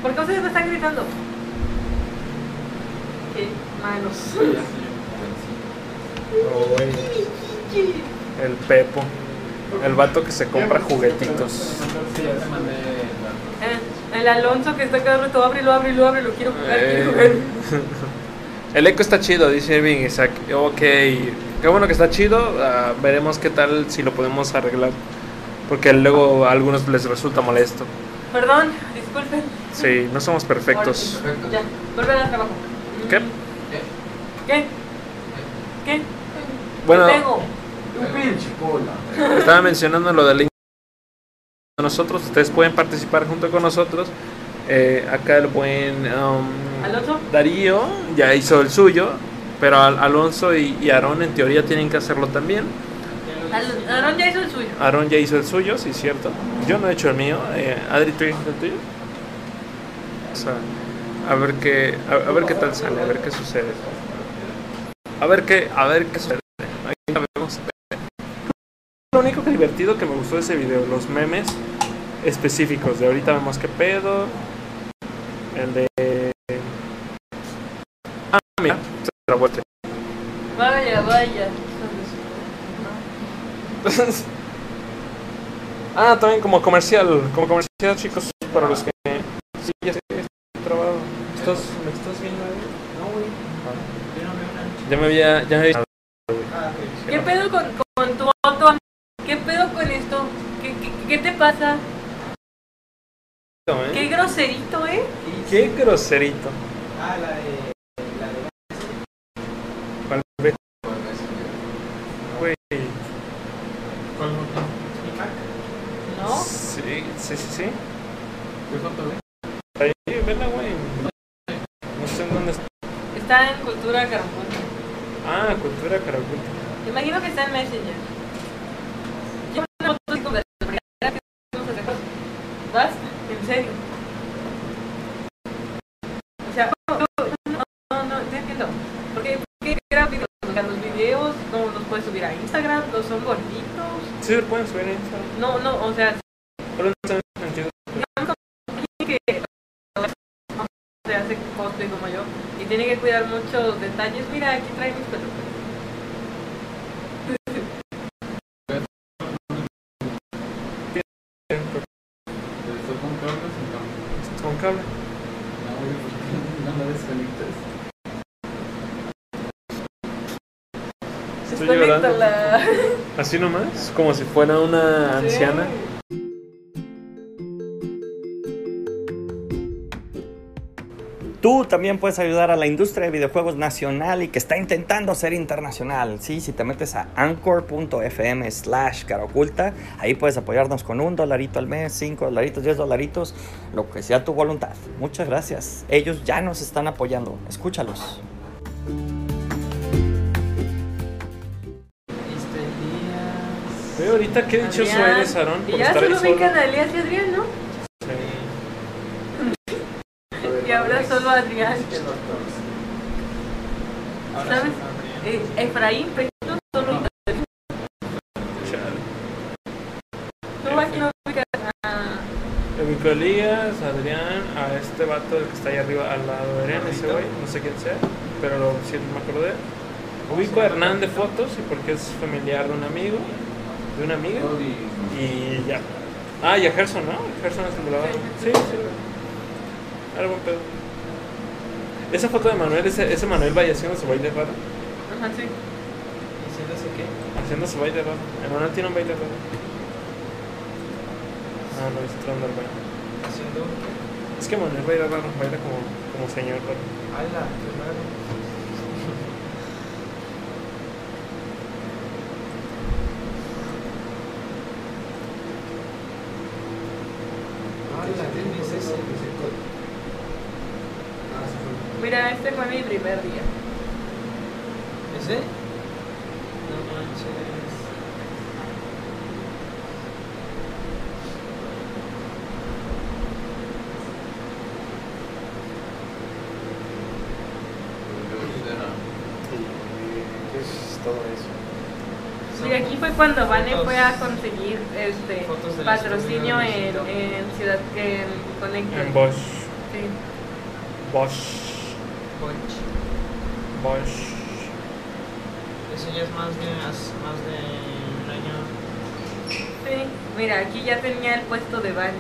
[SPEAKER 3] ¿Por qué ustedes me están gritando? ¿Qué manos?
[SPEAKER 2] Oh. El Pepo. El vato que se compra juguetitos.
[SPEAKER 3] Eh, el Alonso que está cada rato, abre, lo abre, lo abre, lo quiero jugar, quiero jugar.
[SPEAKER 2] Eh, El eco está chido, dice Irving Isaac. Ok, qué bueno que está chido. ah, veremos qué tal si lo podemos arreglar. Porque luego a algunos les resulta molesto.
[SPEAKER 3] Perdón, disculpen.
[SPEAKER 2] Sí, no somos perfectos.
[SPEAKER 3] Ya, vuelven al trabajo.
[SPEAKER 2] ¿Qué?
[SPEAKER 3] ¿Qué? ¿Qué?
[SPEAKER 2] Bueno,
[SPEAKER 3] Te pego.
[SPEAKER 2] estaba mencionando lo del nosotros. Ustedes pueden participar junto con nosotros. Eh, acá el buen um,
[SPEAKER 3] ¿Alonso?
[SPEAKER 2] Darío ya hizo el suyo. Pero Al- Alonso y, y Aarón en teoría tienen que hacerlo también.
[SPEAKER 3] Aaron ya hizo el suyo.
[SPEAKER 2] Aaron ya hizo el suyo, sí, cierto. Yo no he hecho el mío. Eh, Adri, ¿tú hiciste el tuyo? O sea, a ver qué, a, a ver qué tal sale, a ver qué sucede. A ver qué, a ver qué sucede. Ahí vemos. Lo único que divertido que me gustó de ese video, los memes específicos de ahorita vemos qué pedo. El de. Ah, mira, se la vuelta.
[SPEAKER 3] Vaya, vaya.
[SPEAKER 2] ah, también como comercial, como comercial, chicos, para los que sí ya sé, estoy trabado. ¿Estás, ¿Me estás viendo ahí? No, güey. Ya me había, ya me había.
[SPEAKER 3] ¿Qué pedo con, con tu auto? ¿Qué pedo con esto? ¿Qué, qué, qué te pasa? Qué groserito, ¿eh?
[SPEAKER 2] Qué groserito.
[SPEAKER 4] Ah, la de.
[SPEAKER 2] ¿Cuál ve? Güey.
[SPEAKER 3] ¿No?
[SPEAKER 2] Sí, sí, sí, sí. Ahí, vela, güey. No sé en dónde está.
[SPEAKER 3] Está en cultura carampón.
[SPEAKER 2] Ah, cultura caraculta.
[SPEAKER 3] Imagino que está en Messenger. Yo una foto así como de la primera que a. ¿Vas? ¿En serio? O sea, no, no, no, no entiendo. ¿Por qué, qué sea, los videos no los puedes subir a Instagram, no son bonitos.
[SPEAKER 2] Sí, se pueden subir en Instagram.
[SPEAKER 3] No, no, o sea,
[SPEAKER 2] columnas son antiguos.
[SPEAKER 3] Que se hace cosplay como yo y tiene que cuidar muchos detalles. Mira, aquí trae mis pelotas. con cable. con cable. Con cable. No, no desconectas.
[SPEAKER 2] Estoy llorando. Así nomás, como si fuera una anciana. Sí.
[SPEAKER 1] Tú también puedes ayudar a la industria de videojuegos nacional y que está intentando ser internacional. Sí, si te metes a anchor.fm slash cara oculta, ahí puedes apoyarnos con un dolarito al mes, cinco dolaritos, diez dolaritos, lo que sea tu voluntad. Muchas gracias. Ellos ya nos están apoyando. Escúchalos.
[SPEAKER 4] Este Elías.
[SPEAKER 2] Ve ahorita qué dichoso eres, Aarón,
[SPEAKER 3] Y
[SPEAKER 2] por
[SPEAKER 3] ya
[SPEAKER 2] estar ahí
[SPEAKER 3] solo
[SPEAKER 2] solo.
[SPEAKER 3] ubican a Elías y Adrián, ¿no? Ahora solo Adrián. ¿Sabes? Eh, Efraín, pero solo
[SPEAKER 2] Chale.
[SPEAKER 3] tú aquí no ubicas a...
[SPEAKER 2] Ubico a Elías, a Adrián, a este vato que está ahí arriba al lado de Adrián, ese güey, no sé quién sea, pero lo, sí me acordé. Ubico a Hernán de fotos y porque es familiar de un amigo, de una amiga, y ya. Ah, y a Gerson, ¿no? Gerson es el. Sí, sí. Era buen pedo. Esa foto de Manuel, ese, ese Manuel vaya haciendo su baile raro.
[SPEAKER 3] Ajá, sí.
[SPEAKER 4] ¿Diciéndose qué?
[SPEAKER 2] Haciendo su baile raro. Emanuel tiene un baile raro. Ah, no, está entrando al baile.
[SPEAKER 4] Haciendo.
[SPEAKER 2] Es que Manuel baila raro, baila como, como señor raro.
[SPEAKER 4] ¡Hala! ¡Qué raro! ¡Hala! ¿Quién es ese?
[SPEAKER 3] Este fue mi primer día.
[SPEAKER 4] ¿Ese? No manches.
[SPEAKER 7] ¿Qué es todo eso?
[SPEAKER 3] Y aquí fue cuando Vane fue a conseguir este patrocinio en, en Ciudad en Conecta.
[SPEAKER 2] En Bosch.
[SPEAKER 3] Sí.
[SPEAKER 2] Bosch. Bosch.
[SPEAKER 4] Eso ya es más de, más de un año.
[SPEAKER 3] Sí. Mira, aquí ya tenía el puesto de Vane.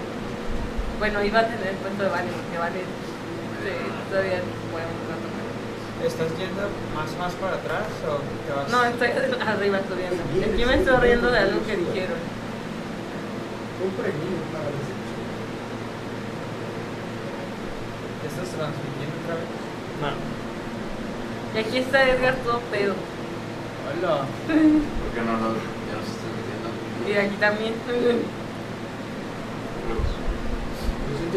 [SPEAKER 3] Bueno, iba a tener el puesto de Vane porque Vane sí, todavía fue un rato más.
[SPEAKER 4] ¿Estás yendo más, más para atrás o te vas?
[SPEAKER 3] No, estoy arriba estudiando. Aquí me estoy riendo de algo que dijeron.
[SPEAKER 4] ¿Estás transmitiendo otra vez?
[SPEAKER 2] No.
[SPEAKER 3] Y aquí está Edgar todo pedo.
[SPEAKER 4] Hola.
[SPEAKER 6] ¿Por qué no nos, ya nos estás metiendo?
[SPEAKER 3] Y aquí también.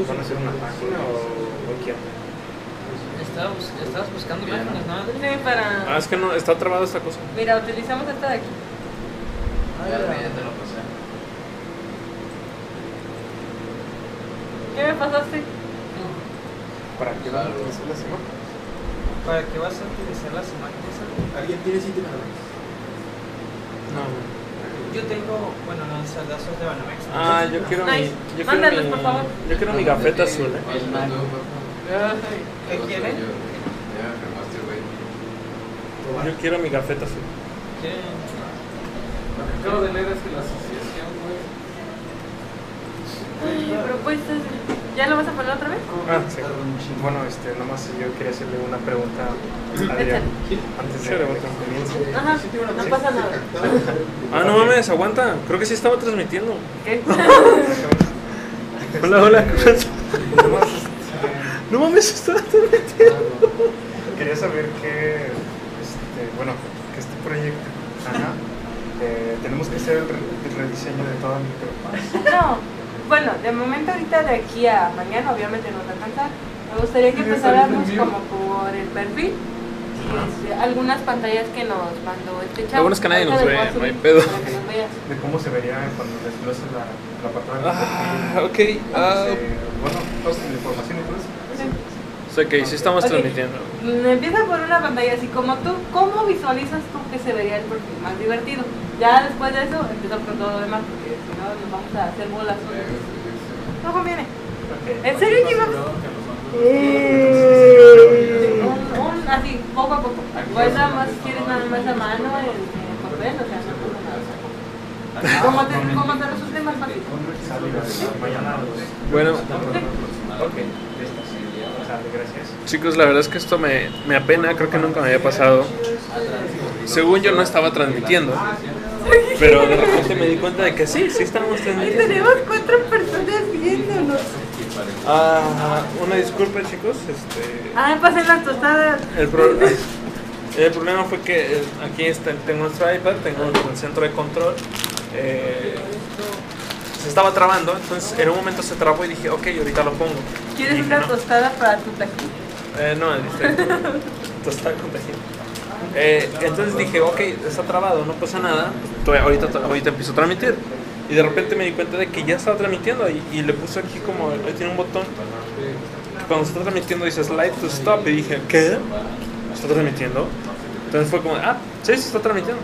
[SPEAKER 2] ¿Van a hacer una página o, qué?
[SPEAKER 4] Estabas, estabas buscando imágenes, ¿no?
[SPEAKER 3] Sí, para...
[SPEAKER 2] Ah, es que no, está trabada esta cosa.
[SPEAKER 3] Mira, utilizamos esta de aquí.
[SPEAKER 6] Ya, ya te lo pasé.
[SPEAKER 3] ¿Qué me pasaste?
[SPEAKER 7] ¿Para qué van a las imágenes?
[SPEAKER 4] ¿Para qué vas a utilizar las imágenes?
[SPEAKER 7] ¿Alguien tiene sitio para
[SPEAKER 2] No.
[SPEAKER 4] Yo tengo, bueno, los saldazos de Banamex.
[SPEAKER 2] Ah, yo quiero mi.
[SPEAKER 3] Nice.
[SPEAKER 2] Yo quiero
[SPEAKER 3] Mándalos,
[SPEAKER 2] mi,
[SPEAKER 3] por favor.
[SPEAKER 2] Yo quiero mi gafeta azul, eh.
[SPEAKER 4] ¿Qué
[SPEAKER 6] güey.
[SPEAKER 2] Yo quiero mi gafeta azul.
[SPEAKER 4] ¿Quieren?
[SPEAKER 6] Lo que acabo de leer es que la asociación, güey.
[SPEAKER 3] Ay, propuestas. ¿Ya lo vas a poner otra vez?
[SPEAKER 2] Ah, sí. Bueno, este, nomás yo quería hacerle una pregunta a Adrián antes de Échale, que comience.
[SPEAKER 3] Ajá, no pasa nada.
[SPEAKER 2] Ah, no mames, aguanta. Creo que sí estaba transmitiendo.
[SPEAKER 3] ¿Qué?
[SPEAKER 2] Hola, hola. ¿qué pasa? No mames, estaba transmitiendo.
[SPEAKER 8] Quería saber que, este, bueno, que este proyecto, ajá, eh, tenemos que hacer el, re- el rediseño de toda mi.
[SPEAKER 3] No, bueno, de momento ahorita de aquí a mañana obviamente nos va a alcanzar. Me gustaría que empezáramos como por el perfil. y, este, algunas pantallas que nos mandó este chavo.
[SPEAKER 2] Lo bueno es que nadie nos ve, no hay pedo.
[SPEAKER 8] De cómo se vería cuando desgloses la, la pantalla.
[SPEAKER 2] Ah, ok.
[SPEAKER 8] Ah,
[SPEAKER 2] Ah,
[SPEAKER 8] bueno, toda la información y todo eso.
[SPEAKER 2] o sea que sí estamos
[SPEAKER 3] Ok.
[SPEAKER 2] transmitiendo.
[SPEAKER 3] Mm, Empieza por una pantalla así como tú. ¿Cómo visualizas tú que se vería el perfil más divertido? Ya después de eso empieza con todo lo demás porque no nos vamos a hacer bolas. No conviene. ¿En serio que vamos? Un, un, así, poco a poco. Pues nada más quieres nada más a mano en, papel, o sea, no pasa nada. ¿Cómo te, cómo te resulte más fácil?
[SPEAKER 2] Bueno, chicos, la verdad es que esto me, me apena. Creo que nunca me había pasado. Según yo no estaba transmitiendo. Pero de repente me di cuenta de que sí, sí estábamos
[SPEAKER 3] Ahí
[SPEAKER 2] transmitiendo.
[SPEAKER 3] tenemos cuatro personas viéndonos.
[SPEAKER 2] Ah, una disculpa chicos, este...
[SPEAKER 3] Ah, pasen las tostadas.
[SPEAKER 2] El, pro- el problema fue que eh, aquí está, tengo nuestro iPad, tengo el centro de control. eh, se estaba trabando, entonces en un momento se trabó y dije, ok, ahorita lo pongo.
[SPEAKER 3] ¿Quieres
[SPEAKER 2] Dije,
[SPEAKER 3] una
[SPEAKER 2] no.
[SPEAKER 3] tostada para tu taquito?
[SPEAKER 2] Eh, no, tostada con tajín. Eh, entonces dije, ok, está trabado, no pasa nada. Todavía- ahorita, ahorita empiezo a transmitir. Y de repente me di cuenta de que ya estaba transmitiendo y, y le puse aquí como, ahí tiene un botón. que Cuando se está transmitiendo dice slide to stop y dije, ¿qué? ¿Está transmitiendo? Entonces fue como, ah, sí, sí está transmitiendo.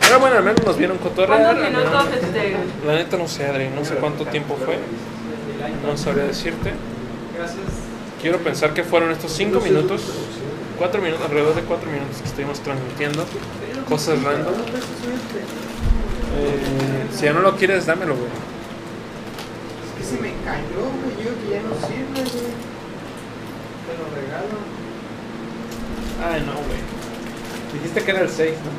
[SPEAKER 2] Pero bueno, al menos nos vieron cotorrear.
[SPEAKER 3] ¿Cuántos
[SPEAKER 2] al menos-
[SPEAKER 3] minutos este?
[SPEAKER 2] La neta no sé, Adri, no sé cuánto tiempo fue. No sabría decirte. Quiero pensar que fueron estos 5 minutos, 4 minutos, alrededor de 4 minutos que estuvimos transmitiendo cosas random. Eh, si ya no lo quieres, dámelo, güey.
[SPEAKER 4] Es que se me cayó, güey. Yo que ya no sirve, güey. Te lo regalo.
[SPEAKER 2] Ay, no, güey. Dijiste que era el 6, ¿no?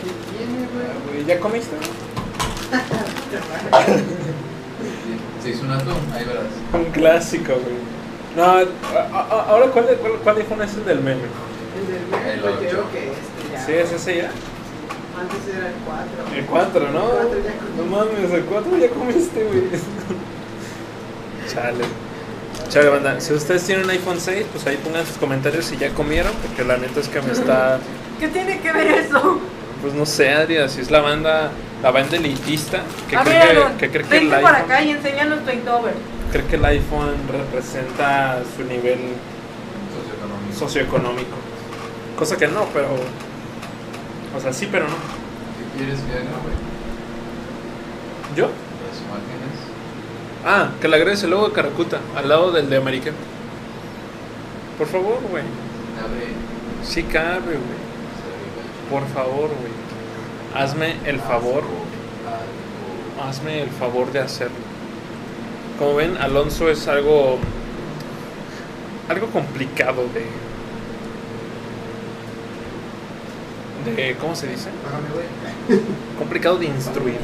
[SPEAKER 4] ¿Qué tiene, güey?
[SPEAKER 2] Güey, ¿Ya comiste?
[SPEAKER 6] Se hizo un atún, ahí verás.
[SPEAKER 2] Un clásico, güey. No, ahora, ¿cuál, cuál, cuál iPhone es el del meme?
[SPEAKER 4] El del meme, creo que este ya.
[SPEAKER 2] ¿Sí es ese ya?
[SPEAKER 4] Antes era el 4.
[SPEAKER 2] El 4, ¿no?
[SPEAKER 4] El cuatro ya comí.
[SPEAKER 2] No mames, el 4 ya comiste, güey. Chale. Chale, banda. Si ustedes tienen un iPhone 6, pues ahí pongan sus comentarios si ya comieron, porque la neta es que me está.
[SPEAKER 3] ¿Qué tiene que ver eso?
[SPEAKER 2] Pues no sé, Adri, si es la banda, la banda elitista que
[SPEAKER 3] A
[SPEAKER 2] cree
[SPEAKER 3] ver,
[SPEAKER 2] que, que cree que el
[SPEAKER 3] vente para
[SPEAKER 2] iPhone,
[SPEAKER 3] acá y enséñanos tu Inktober.
[SPEAKER 2] Cree que el iPhone representa su nivel
[SPEAKER 6] Socioeconómico.
[SPEAKER 2] socioeconómico. Cosa que no, pero. O sea, sí, pero no.
[SPEAKER 6] ¿Qué quieres que haga, güey?
[SPEAKER 2] ¿Yo?
[SPEAKER 6] Las imágenes.
[SPEAKER 2] Ah, que le agregues el logo de Caracuta al lado del de América. Por favor, güey. Sí cabe, güey. Por favor, güey. Hazme el favor. Hazme el favor de hacerlo. Como ven, Alonso es algo. algo complicado de. de. ¿cómo se dice? Complicado de instruir.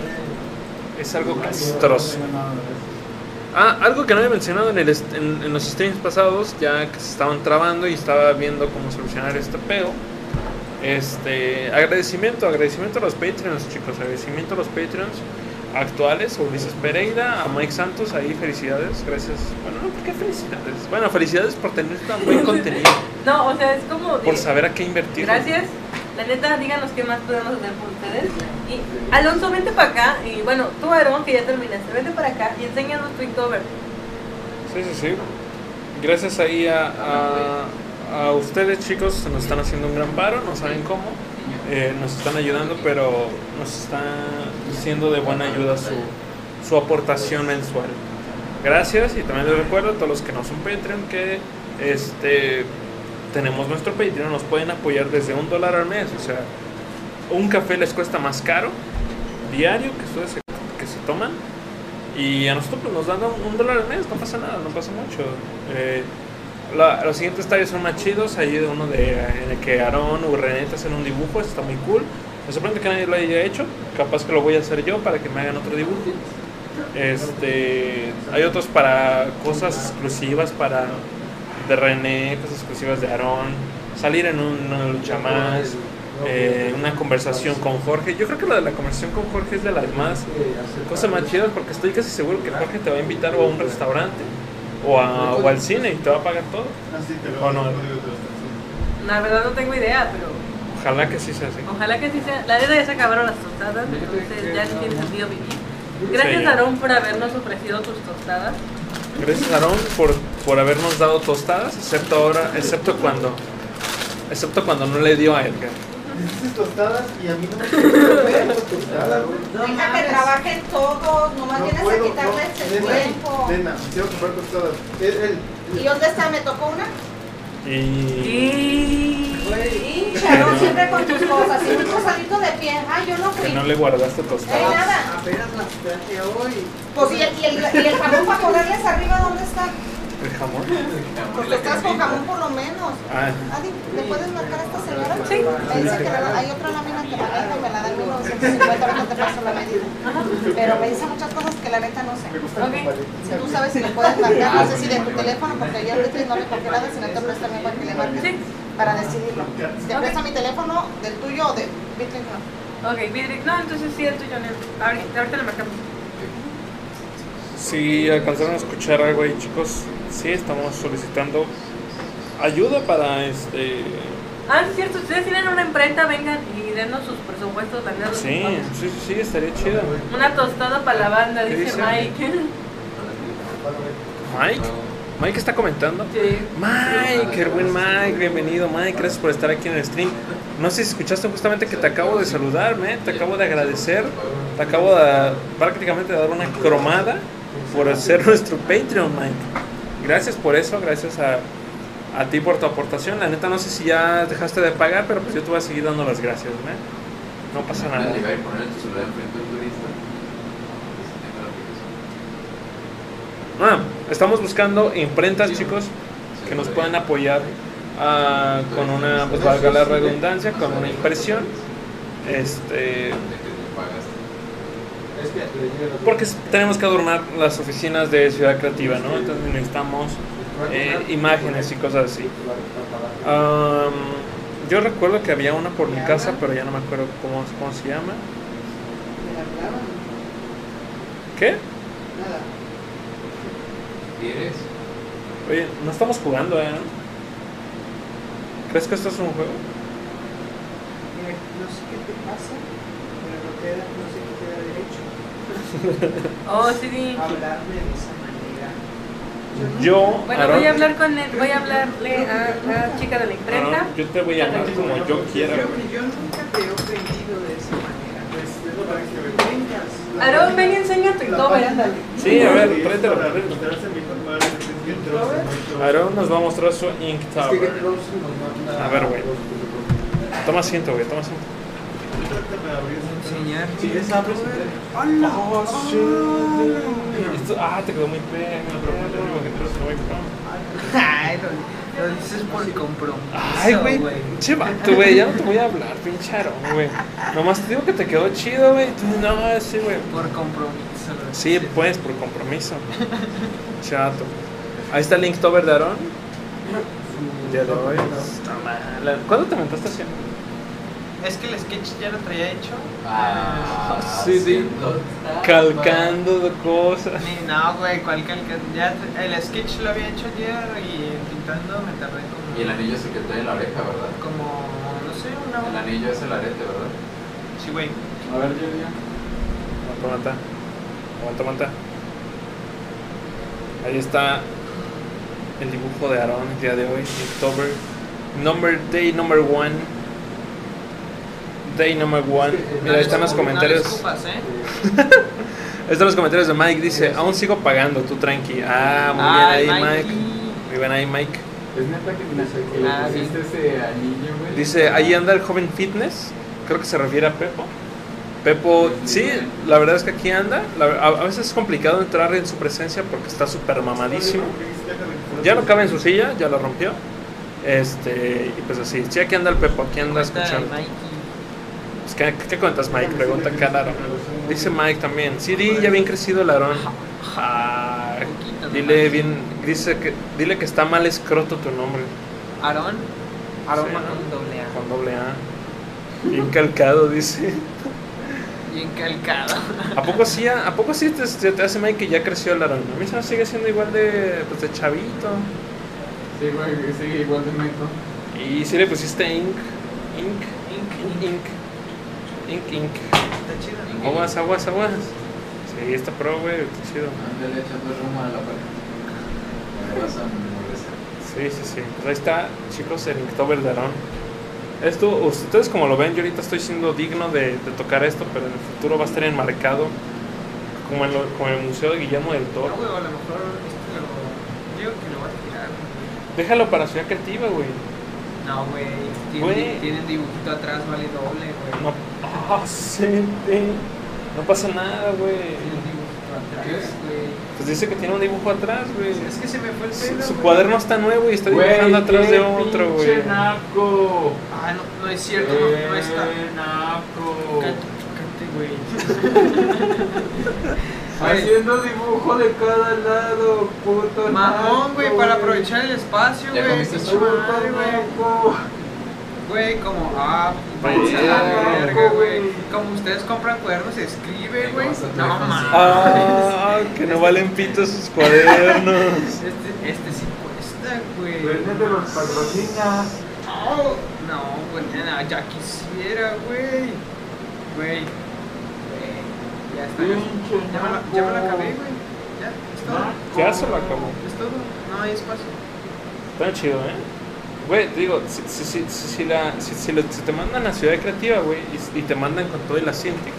[SPEAKER 2] Es algo castroso. Ah, algo que no había mencionado en, el est- en, en los streams pasados, ya que se estaban trabando y estaba viendo cómo solucionar este pedo. Este, agradecimiento, agradecimiento a los Patreons, chicos, agradecimiento a los Patreons actuales, Ulises Pereira, a Mike Santos, ahí felicidades, gracias. Bueno, no, ¿por qué felicidades? Bueno, felicidades por tener tan buen contenido,
[SPEAKER 3] No, o sea, es como. de-
[SPEAKER 2] por saber a qué invertir.
[SPEAKER 3] Gracias. La neta, díganos qué más podemos hacer por ustedes. Y Alonso, vente para acá. Y bueno, tú, Aaron, que ya terminaste, vente para acá y enséñanos tu Inktober.
[SPEAKER 2] Sí, sí, sí. Gracias ahí a, a, a ustedes, chicos, nos están haciendo un gran paro, no saben cómo. Eh, nos están ayudando, pero nos está siendo de buena ayuda su, su aportación mensual. Gracias y también les recuerdo a todos los que no son Patreon que este tenemos nuestro Patreon, nos pueden apoyar desde un dólar al mes, o sea, un café les cuesta más caro diario que ustedes se, que se toman y a nosotros pues, nos dan un, un dólar al mes, no pasa nada, no pasa mucho. Eh, los siguientes tallos son más chidos, hay uno de, en el que Aaron o René hacen un dibujo, está muy cool. Me sorprende que nadie lo haya hecho, capaz que lo voy a hacer yo para que me hagan otro dibujo. Este, hay otros para cosas exclusivas para de René, cosas exclusivas de Aaron, salir en un- una lucha más, eh, una conversación con Jorge. Yo creo que la de la conversación con Jorge es de las más cosas más chidas porque estoy casi seguro que Jorge te va a invitar a un restaurante o, a- o al cine y te va a pagar todo.
[SPEAKER 7] Te
[SPEAKER 2] ¿O no?
[SPEAKER 3] La verdad no tengo idea, pero
[SPEAKER 2] Ojalá que sí sea así.
[SPEAKER 3] ojalá que sí sea. La neta ya se acabaron las tostadas, entonces ya no tiene sentido vivir. Gracias,
[SPEAKER 2] Sí.
[SPEAKER 3] Aarón, por habernos ofrecido tus tostadas.
[SPEAKER 2] Gracias Aarón por, por habernos dado tostadas, excepto ahora, excepto cuando, excepto cuando no le dio a Edgar.
[SPEAKER 7] Dices tostadas y a mí no me gusta tostadas, güey.
[SPEAKER 5] Deja que trabajen todos, nomás
[SPEAKER 7] No
[SPEAKER 5] vienes
[SPEAKER 7] puedo,
[SPEAKER 5] a quitarles
[SPEAKER 7] no.
[SPEAKER 5] el
[SPEAKER 7] Nena,
[SPEAKER 5] tiempo.
[SPEAKER 7] Nena, quiero comprar tostadas. El, el,
[SPEAKER 5] ¿Y dónde está? ¿Me tocó una?
[SPEAKER 2] Y
[SPEAKER 3] Y...
[SPEAKER 5] Sí, Sharon, siempre con tus cosas. Y un cosadito de pie. Ay, yo no fui.
[SPEAKER 2] que no le guardaste
[SPEAKER 5] Eh,
[SPEAKER 2] tostadas.
[SPEAKER 5] nada.
[SPEAKER 4] Apenas las traje hoy.
[SPEAKER 5] Pues, ¿y el, y el, y el jabón para ponerles arriba dónde está?
[SPEAKER 2] ¿El jamón?
[SPEAKER 5] Porque estás con jamón por lo menos.
[SPEAKER 2] Ah,
[SPEAKER 5] Adi, ¿le puedes marcar a esta señora?
[SPEAKER 3] Sí.
[SPEAKER 5] Me dice que la- hay otra lámina que la vende, me la da en 1950, ahorita te paso la medida. Pero me dice muchas cosas que la neta no sé.
[SPEAKER 3] Ok.
[SPEAKER 5] Si tú sabes si le puedes marcar, no sé si de tu teléfono, porque ayer Beatriz no le cogió nada, si no te presta mi para que le marque.
[SPEAKER 3] Sí.
[SPEAKER 5] Para decidirlo. Si te presta mi teléfono, del tuyo o de Beatriz no.
[SPEAKER 3] Ok, Vidric. No, entonces sí, el tuyo. Ahorita, ahorita le marcamos.
[SPEAKER 2] Si alcanzaron a escuchar algo ahí, chicos, sí estamos solicitando ayuda para este.
[SPEAKER 3] Ah, es cierto. Ustedes tienen una imprenta, vengan y denos sus presupuestos, los
[SPEAKER 2] Sí, sí, sí, estaría chido.
[SPEAKER 3] Una tostada para la banda,
[SPEAKER 2] ¿Qué
[SPEAKER 3] dice
[SPEAKER 2] dice?
[SPEAKER 3] Mike.
[SPEAKER 2] Mike, Mike está comentando.
[SPEAKER 3] Sí.
[SPEAKER 2] Mike, el buen Mike, bienvenido Mike, gracias por estar aquí en el stream. No sé si escuchaste justamente que te acabo de saludar, ¿me? te acabo de agradecer, te acabo de prácticamente de dar una cromada por ser nuestro Patreon, Mike. Gracias por eso, gracias a, a ti por tu aportación. La neta no sé si ya dejaste de pagar, pero pues yo te voy a seguir dando las gracias, ¿me? No pasa nada. Ah, estamos buscando imprentas, chicos, que nos puedan apoyar ah, con una, pues valga la redundancia, con una impresión. Este, porque tenemos que adornar las oficinas de Ciudad Creativa, ¿no? Entonces necesitamos eh, imágenes y cosas así. Yo recuerdo que había una por mi casa, pero ya no me acuerdo cómo, cómo se llama. ¿Qué?
[SPEAKER 4] Nada.
[SPEAKER 6] ¿Quieres?
[SPEAKER 2] Oye, no estamos jugando, ¿eh? ¿Crees que esto es un juego?
[SPEAKER 4] No sé qué te pasa, pero no te da, qué te da derecho
[SPEAKER 3] Oh, sí,
[SPEAKER 4] hablarme de esa manera.
[SPEAKER 2] Yo,
[SPEAKER 3] Bueno, voy a hablar con él, voy a hablarle a la chica de la imprenta.
[SPEAKER 2] Aarón, yo te voy a hablar como yo quiera.
[SPEAKER 4] Que yo nunca te he ofendido de esa manera. Pues, vengas.
[SPEAKER 3] Aarón, ven y enseña tu cover, ándale.
[SPEAKER 2] Sí, a ver, tráetelo. Aarón nos va a mostrar su Ink Tower. A ver, güey. Toma asiento, güey, toma asiento.
[SPEAKER 4] Enseñar.
[SPEAKER 7] Sí, es abres
[SPEAKER 2] Oh, shit. Esto- ah, te quedó muy pega, muy
[SPEAKER 4] Ay, lo, lo dices por compromiso.
[SPEAKER 2] Ay, güey. Che, vato, güey, ya no te voy a hablar, pinche Aarón, güey. Nomás te digo que te quedó chido, güey. Tú, no, sí, güey.
[SPEAKER 4] Por compromiso.
[SPEAKER 2] Sí, pues, por compromiso. Chato. Ahí está el Linktober de Aarón. Día de hoy. Está mal. ¿Cuándo te mentaste así?
[SPEAKER 4] Es que el sketch ya lo traía hecho.
[SPEAKER 6] Ah,
[SPEAKER 2] Sí, sí. Calcando de cosas.
[SPEAKER 4] Ni- No, güey, ¿cuál calca? Ya el sketch lo había hecho ayer y pintando me tardé como.
[SPEAKER 6] Y el anillo es el que trae en la oreja, ¿verdad?
[SPEAKER 4] Como, no sé, una
[SPEAKER 6] El anillo es el arete, ¿verdad?
[SPEAKER 4] Sí, güey.
[SPEAKER 6] A ver, yo ya.
[SPEAKER 2] Aguanta, aguanta. Aguanta, aguanta. Ahí está el dibujo de Aarón el día de hoy. October. Number, day number one. Day number one. Mira, ahí están los comentarios.
[SPEAKER 4] ¿eh?
[SPEAKER 2] Están los comentarios de Mike. Dice, aún sigo pagando, tú tranqui. Ah, muy bien ahí. Mike. Muy bien ahí, Mike.
[SPEAKER 6] Es neta que que le
[SPEAKER 4] Ah,
[SPEAKER 6] pusiste ese anillo, güey.
[SPEAKER 2] Dice, ahí anda el joven fitness. Creo que se refiere a Pepo. Pepo, sí, la verdad es que aquí anda. A, veces es complicado entrar en su presencia porque está súper mamadísimo. Ya no cabe en su silla, ya la rompió. Este, y pues así, sí, aquí anda el Pepo, aquí anda escuchando. Pues, ¿qué, qué cuentas, Mike? Pregunta acá Aarón. Dice Mike también. Sí, di, ya bien crecido el Aarón. Ah,
[SPEAKER 4] Poquito
[SPEAKER 2] dile bien, dice que, dile que está mal escroto tu nombre.
[SPEAKER 4] Aarón. Aarón
[SPEAKER 2] Sí,
[SPEAKER 4] con doble A.
[SPEAKER 2] Con doble A. Bien calcado, dice.
[SPEAKER 4] Bien calcado.
[SPEAKER 2] ¿A poco sí, a, a poco sí te, te- te hace Mike que ya creció el Aarón? A mí se me sigue siendo igual de, pues, de chavito.
[SPEAKER 6] Sí, güey, sigue igual de meco.
[SPEAKER 2] Y si le pusiste ink, ink, ink, ink, ink, ink.
[SPEAKER 4] Está chido.
[SPEAKER 2] Aguas, aguas, aguas. Sí, está pro, güey, está chido.
[SPEAKER 6] Ándale echando rumbo a la pared.
[SPEAKER 2] Sí, sí, sí. Pues ahí está, chicos, el Inktober de Aarón. Esto, ustedes como lo ven, yo ahorita estoy siendo digno de, de tocar esto, pero en el futuro va a estar enmarcado como en, lo- como en el Museo de Guillermo del
[SPEAKER 4] No,
[SPEAKER 2] Toro.
[SPEAKER 4] güey, a lo mejor este lo. Digo que lo voy a tirar. güey.
[SPEAKER 2] Déjalo para Ciudad Creativa, güey.
[SPEAKER 4] No, güey. Tiene, tiene el dibujito atrás, vale doble, güey.
[SPEAKER 2] No, ah, sí, no pasa nada, güey.
[SPEAKER 4] Tiene el dibujito atrás, güey.
[SPEAKER 2] Pues dice que tiene un dibujo atrás, güey.
[SPEAKER 4] Es que se me fue el
[SPEAKER 2] Su,
[SPEAKER 4] pelo.
[SPEAKER 2] su cuaderno está nuevo y está dibujando atrás de otro, güey.
[SPEAKER 6] naco!
[SPEAKER 4] Ah, no, no es cierto, no, no está.
[SPEAKER 6] Naco!
[SPEAKER 4] Cállate, güey.
[SPEAKER 6] Haciendo dibujo de cada lado, puto
[SPEAKER 4] Mamón, güey, para aprovechar el espacio, güey. güey. como, ah, verga, güey.
[SPEAKER 6] güey.
[SPEAKER 4] Como ustedes compran cuadernos, escribe, güey. No mames.
[SPEAKER 2] Ah, que no valen pito sus cuadernos.
[SPEAKER 4] Este, este sí cuesta, güey.
[SPEAKER 6] Vende los patrocina.
[SPEAKER 4] Oh, no, güey, nada, ya quisiera. Güey. Güey, Ya está. Ya me, la, ya me la acabé, güey. Ya, es todo.
[SPEAKER 2] Ya se lo acabó.
[SPEAKER 4] Es todo. No hay espacio.
[SPEAKER 2] Está chido, ¿eh? Güey, te digo, si, si, si, si, si la, si, si lo- si te mandan a Ciudad Creativa, güey, y, y te mandan con todo y la Cintiq,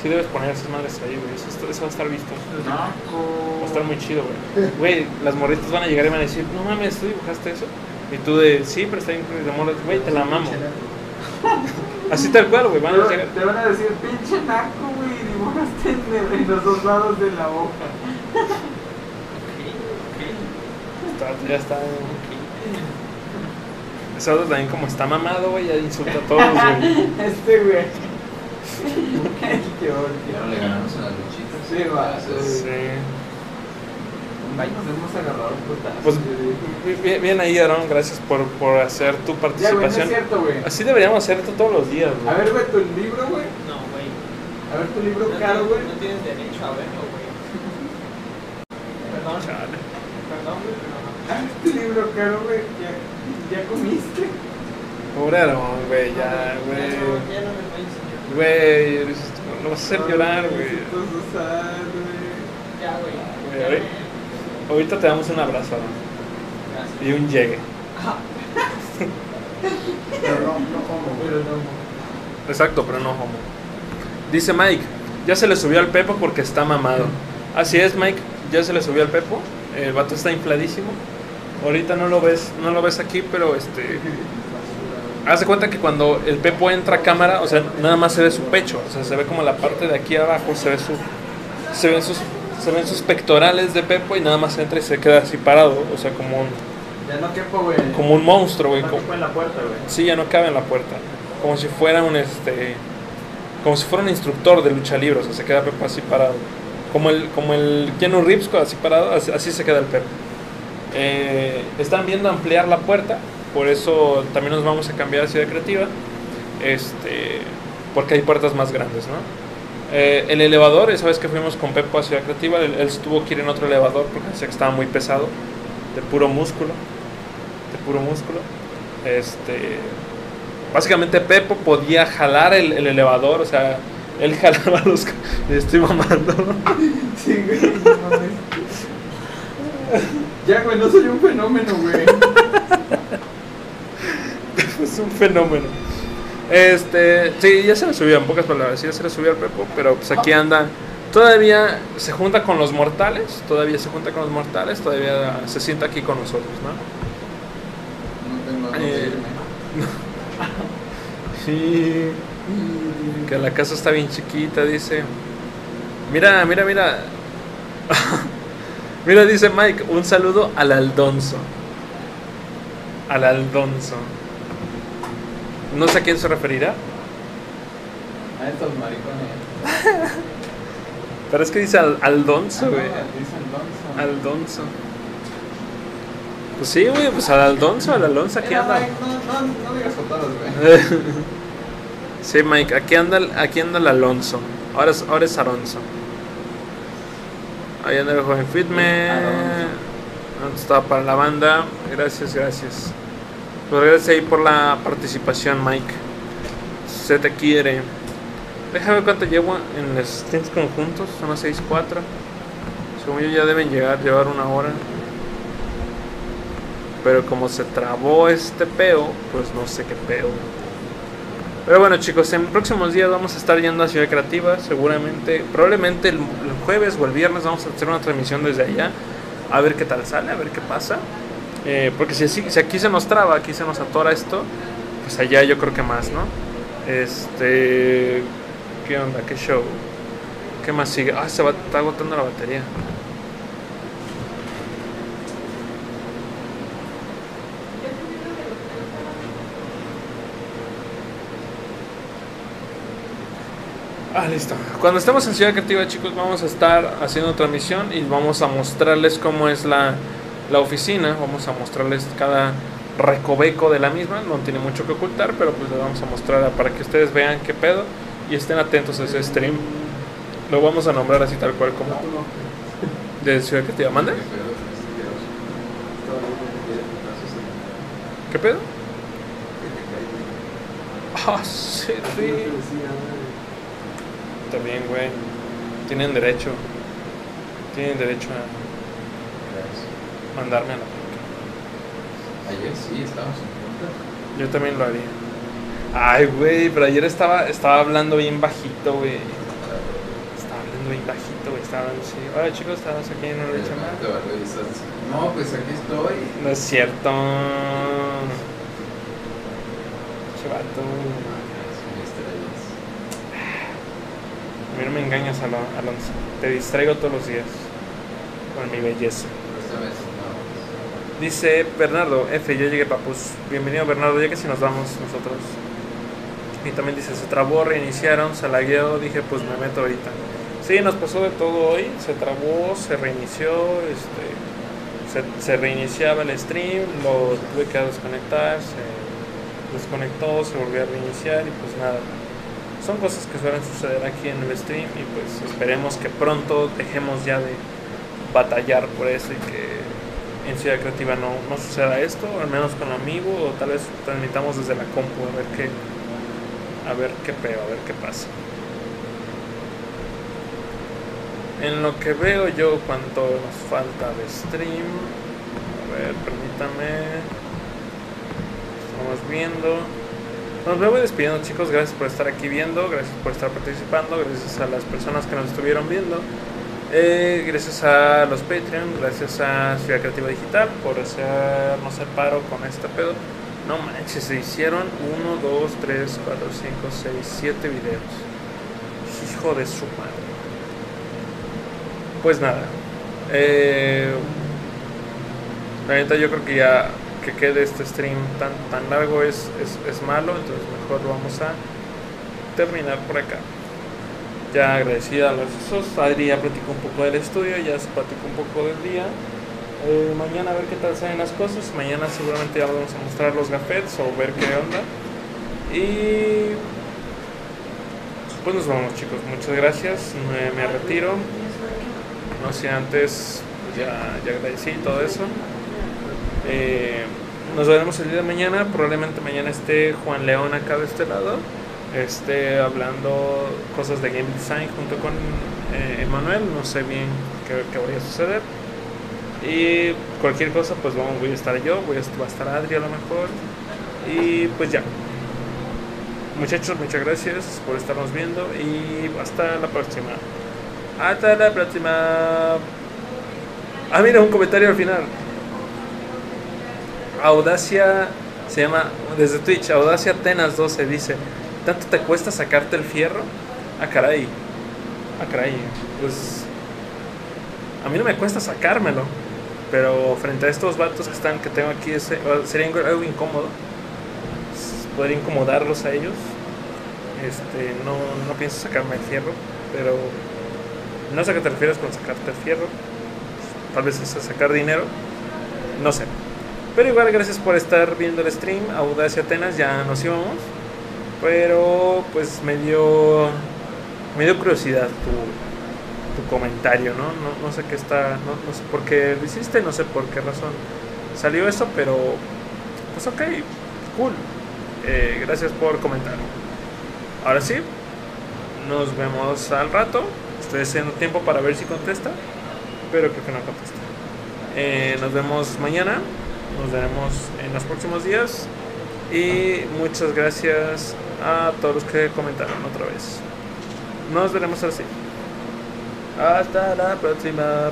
[SPEAKER 2] sí debes poner esas madres ahí, güey. Eso, va a estar visto. Va a estar muy chido, güey. Güey, las morritas van a llegar y van a decir, no mames, ¿tú dibujaste eso? Y tú de, sí, pero está bien, de morras, güey, te la mamo. Así tal cual, güey, van a llegar.
[SPEAKER 6] Te van a decir, pinche naco, güey, dibujaste en, en los dos lados de la hoja.
[SPEAKER 2] Está- ya está. Ese otro también como está mamado, güey, ya insulta a todos, güey.
[SPEAKER 6] Este, güey. Qué
[SPEAKER 9] Ya no le ganamos a las luchitas.
[SPEAKER 6] Sí, va.
[SPEAKER 2] Sí.
[SPEAKER 6] Nos hemos agarrado un putazo.
[SPEAKER 2] Pues bien, bien ahí, Aaron, gracias por, por hacer tu
[SPEAKER 6] Ya, güey, no es
[SPEAKER 2] participación.
[SPEAKER 6] cierto, güey.
[SPEAKER 2] Así deberíamos hacer esto todos los días,
[SPEAKER 6] A ver, güey, tu libro, güey.
[SPEAKER 4] No, güey.
[SPEAKER 6] A ver, tu libro
[SPEAKER 4] No
[SPEAKER 6] caro, güey.
[SPEAKER 4] No tienes derecho a verlo, güey. Perdón,
[SPEAKER 2] Chale.
[SPEAKER 4] perdón, güey, pero no.
[SPEAKER 6] A ver, tu libro caro, güey. Ya, ya comiste.
[SPEAKER 2] Pobre Aaron, güey, ya,
[SPEAKER 4] Ya no-
[SPEAKER 2] güey.
[SPEAKER 4] ya no me voy a enseñar.
[SPEAKER 2] Güey, lo vas a hacer llorar, güey.
[SPEAKER 6] Necesito usar, güey.
[SPEAKER 4] Ya, güey.
[SPEAKER 2] Ahorita- te damos un abrazo. Y un llegue.
[SPEAKER 7] Pero no, no como.
[SPEAKER 6] Pero no.
[SPEAKER 2] Exacto, pero no homo. Dice Mike, ya se le subió al Pepo porque está mamado. Así es, Mike, ya se le subió al Pepo. El vato está infladísimo. Ahorita no lo ves, no lo ves aquí, pero este. Haz de cuenta que cuando el Pepo entra a cámara, o sea, nada más se ve su pecho, o sea, se ve como la parte de aquí abajo, se ve su. Se ven sus. Se ven sus pectorales de Pepo y nada más entra y se queda así parado, o sea, como un,
[SPEAKER 6] Ya no quepo, güey.
[SPEAKER 2] como un monstruo, güey.
[SPEAKER 6] No
[SPEAKER 2] como-
[SPEAKER 6] en la puerta, güey.
[SPEAKER 2] Sí, ya no cabe en la puerta. Como si fuera un este. Como si fuera un instructor de lucha libre, o sea, se queda Pepo así parado. Como el, como el Keanu Reeves, así parado, así, así se queda el Pepo. Eh, están viendo ampliar la puerta, por eso también nos vamos a cambiar a Ciudad Creativa. Este, porque hay puertas más grandes, ¿no? Eh, el elevador, esa vez que fuimos con Pepo a Ciudad Creativa, él, él tuvo que ir en otro elevador porque decía que estaba muy pesado, de puro músculo, de puro músculo. Este, básicamente Pepo podía jalar el, el elevador, o sea, él jalaba los... Estoy mamando.
[SPEAKER 6] Sí, güey. Ya, güey, no soy un fenómeno, güey.
[SPEAKER 2] es un fenómeno. Este, sí, ya se le subió, en pocas palabras, ya se le subió al Pepo, pero pues aquí anda. Todavía se junta con los mortales, todavía se junta con los mortales, todavía se sienta aquí con nosotros, ¿no?
[SPEAKER 9] No tengo
[SPEAKER 2] Eh,
[SPEAKER 9] irme.
[SPEAKER 2] Sí. Que la casa está bien chiquita, dice. Mira, mira, mira. mira, dice Mike, un saludo al Aldonso. Al Aldonso. No sé a quién se referirá,
[SPEAKER 6] A estos maricones.
[SPEAKER 2] pero es que dice al Aldonso, güey.
[SPEAKER 6] Dicen Donson.
[SPEAKER 2] Aldonso. Pues sí, güey, pues al Aldonso, al Alonso, aquí anda.
[SPEAKER 6] Mike, no, no, no digas todos, güey.
[SPEAKER 2] Sí, Mike, aquí anda, el- aquí anda el Alonso. Ahora es, ahora es Alonso. Ahí anda el joven Fitme. ¿Dónde estaba para la banda? Gracias, gracias. Pues gracias ahí por la participación, Mike. Se te quiere. Déjame ver cuánto llevo en los stints conjuntos. Son las 6-4. Según yo ya deben llegar, llevar una hora. Pero como se trabó este peo, pues no sé qué peo. Pero bueno chicos, en próximos días vamos a estar yendo a Ciudad Creativa, seguramente, probablemente el, el jueves o el viernes vamos a hacer una transmisión desde allá, a ver qué tal sale, a ver qué pasa. Eh, porque si, si aquí se nos traba, aquí se nos atora esto, pues allá yo creo que más, ¿no? Este, ¿qué onda? ¿Qué show? ¿Qué más sigue? Ah, se va, está agotando la batería. Ah, listo. Cuando estemos en Ciudad Creativa, chicos, vamos a estar haciendo transmisión y vamos a mostrarles cómo es la, la oficina. Vamos a mostrarles cada recoveco de la misma. No tiene mucho que ocultar, pero pues les vamos a mostrar para que ustedes vean qué pedo y estén atentos a ese stream. Lo vamos a nombrar así tal cual como de Ciudad Creativa. ¿Mande? ¿Qué pedo? Ah, sí, sí. También, güey. Tienen derecho. Tienen derecho a mandarme a la
[SPEAKER 6] Ayer sí, estábamos en.
[SPEAKER 2] Yo también lo haría. Ay, güey, pero ayer estaba, estaba hablando bien bajito, güey. Estaba hablando bien bajito, güey. Estaba hablando así. Hola, chicos, estamos aquí en una lucha más.
[SPEAKER 6] No, pues aquí estoy.
[SPEAKER 2] No es cierto. Chivato. A mí no me engañas, Alon- Alonso. Te distraigo todos los días con mi belleza.
[SPEAKER 6] Esta vez.
[SPEAKER 2] Dice Bernardo, F, yo llegué papus. Bienvenido Bernardo, ya que si nos vamos nosotros. Y también dice, se trabó, reiniciaron, se lagueó, dije pues me meto ahorita. Sí, nos pasó de todo hoy, se trabó, se reinició, este, se, se reiniciaba el stream, lo tuve que desconectar, se desconectó, se volvió a reiniciar y pues nada. Son cosas que suelen suceder aquí en el stream y pues esperemos que pronto dejemos ya de batallar por eso y que en Ciudad Creativa no, no suceda esto, al menos con amigo, o tal vez transmitamos desde la compu a ver qué, a ver qué peo, a ver qué pasa. En lo que veo yo cuánto nos falta de stream, a ver, permítame, estamos viendo. Nos voy despidiendo chicos, gracias por estar aquí viendo, gracias por estar participando, gracias a las personas que nos estuvieron viendo. Eh, gracias a los Patreon, gracias a Ciudad Creativa Digital por hacernos el paro con este pedo. No manches, se hicieron 1, 2, 3, 4, 5, 6, 7 videos. Hijo de su madre. Pues nada. Eh, la neta yo creo que ya que quede este stream tan, tan largo es, es, es malo, entonces mejor vamos a terminar por acá ya agradecida a los esos. Adri ya platicó un poco del estudio, ya se platicó un poco del día. Eh, mañana a ver qué tal salen las cosas. Mañana seguramente ya vamos a mostrar los gafetes o ver qué onda. Y pues nos vamos chicos. Muchas gracias. Me, retiro. No sé antes, pues ya, ya agradecí todo eso. Eh, nos veremos el día de mañana. Probablemente mañana esté Juan León acá de este lado esté hablando cosas de game design junto con eh, Emanuel, no sé bien qué, qué vaya a suceder. Y cualquier cosa, pues vamos, voy a estar yo, voy a, va a estar Adri a lo mejor. Y pues ya. Muchachos, muchas gracias por estarnos viendo y hasta la próxima. Hasta la próxima. Ah, mira, un comentario al final. Audacia se llama desde Twitch, Audacia Atenas 12 dice, ¿tanto te cuesta sacarte el fierro? Ah, caray. Ah, caray. Pues a mí no me cuesta sacármelo, pero frente a estos vatos que están que tengo aquí ese- sería algo incómodo. Poder incomodarlos a ellos. Este, no, no pienso sacarme el fierro, pero no sé a qué te refieres con sacarte el fierro. Tal vez es a sacar dinero. No sé. Pero igual gracias por estar viendo el stream. Audacia Atenas, ya nos íbamos. Pero pues me dio. Me dio curiosidad tu, tu comentario, ¿no? ¿no? No sé qué está. No, no sé por qué lo hiciste, no sé por qué razón salió eso, pero. Pues ok, cool. Eh, gracias por comentar. Ahora sí, nos vemos al rato. Estoy haciendo tiempo para ver si contesta, pero creo que no contesta. Eh, nos vemos mañana, nos veremos en los próximos días y muchas gracias a todos los que comentaron otra vez. Nos veremos así. Hasta la próxima.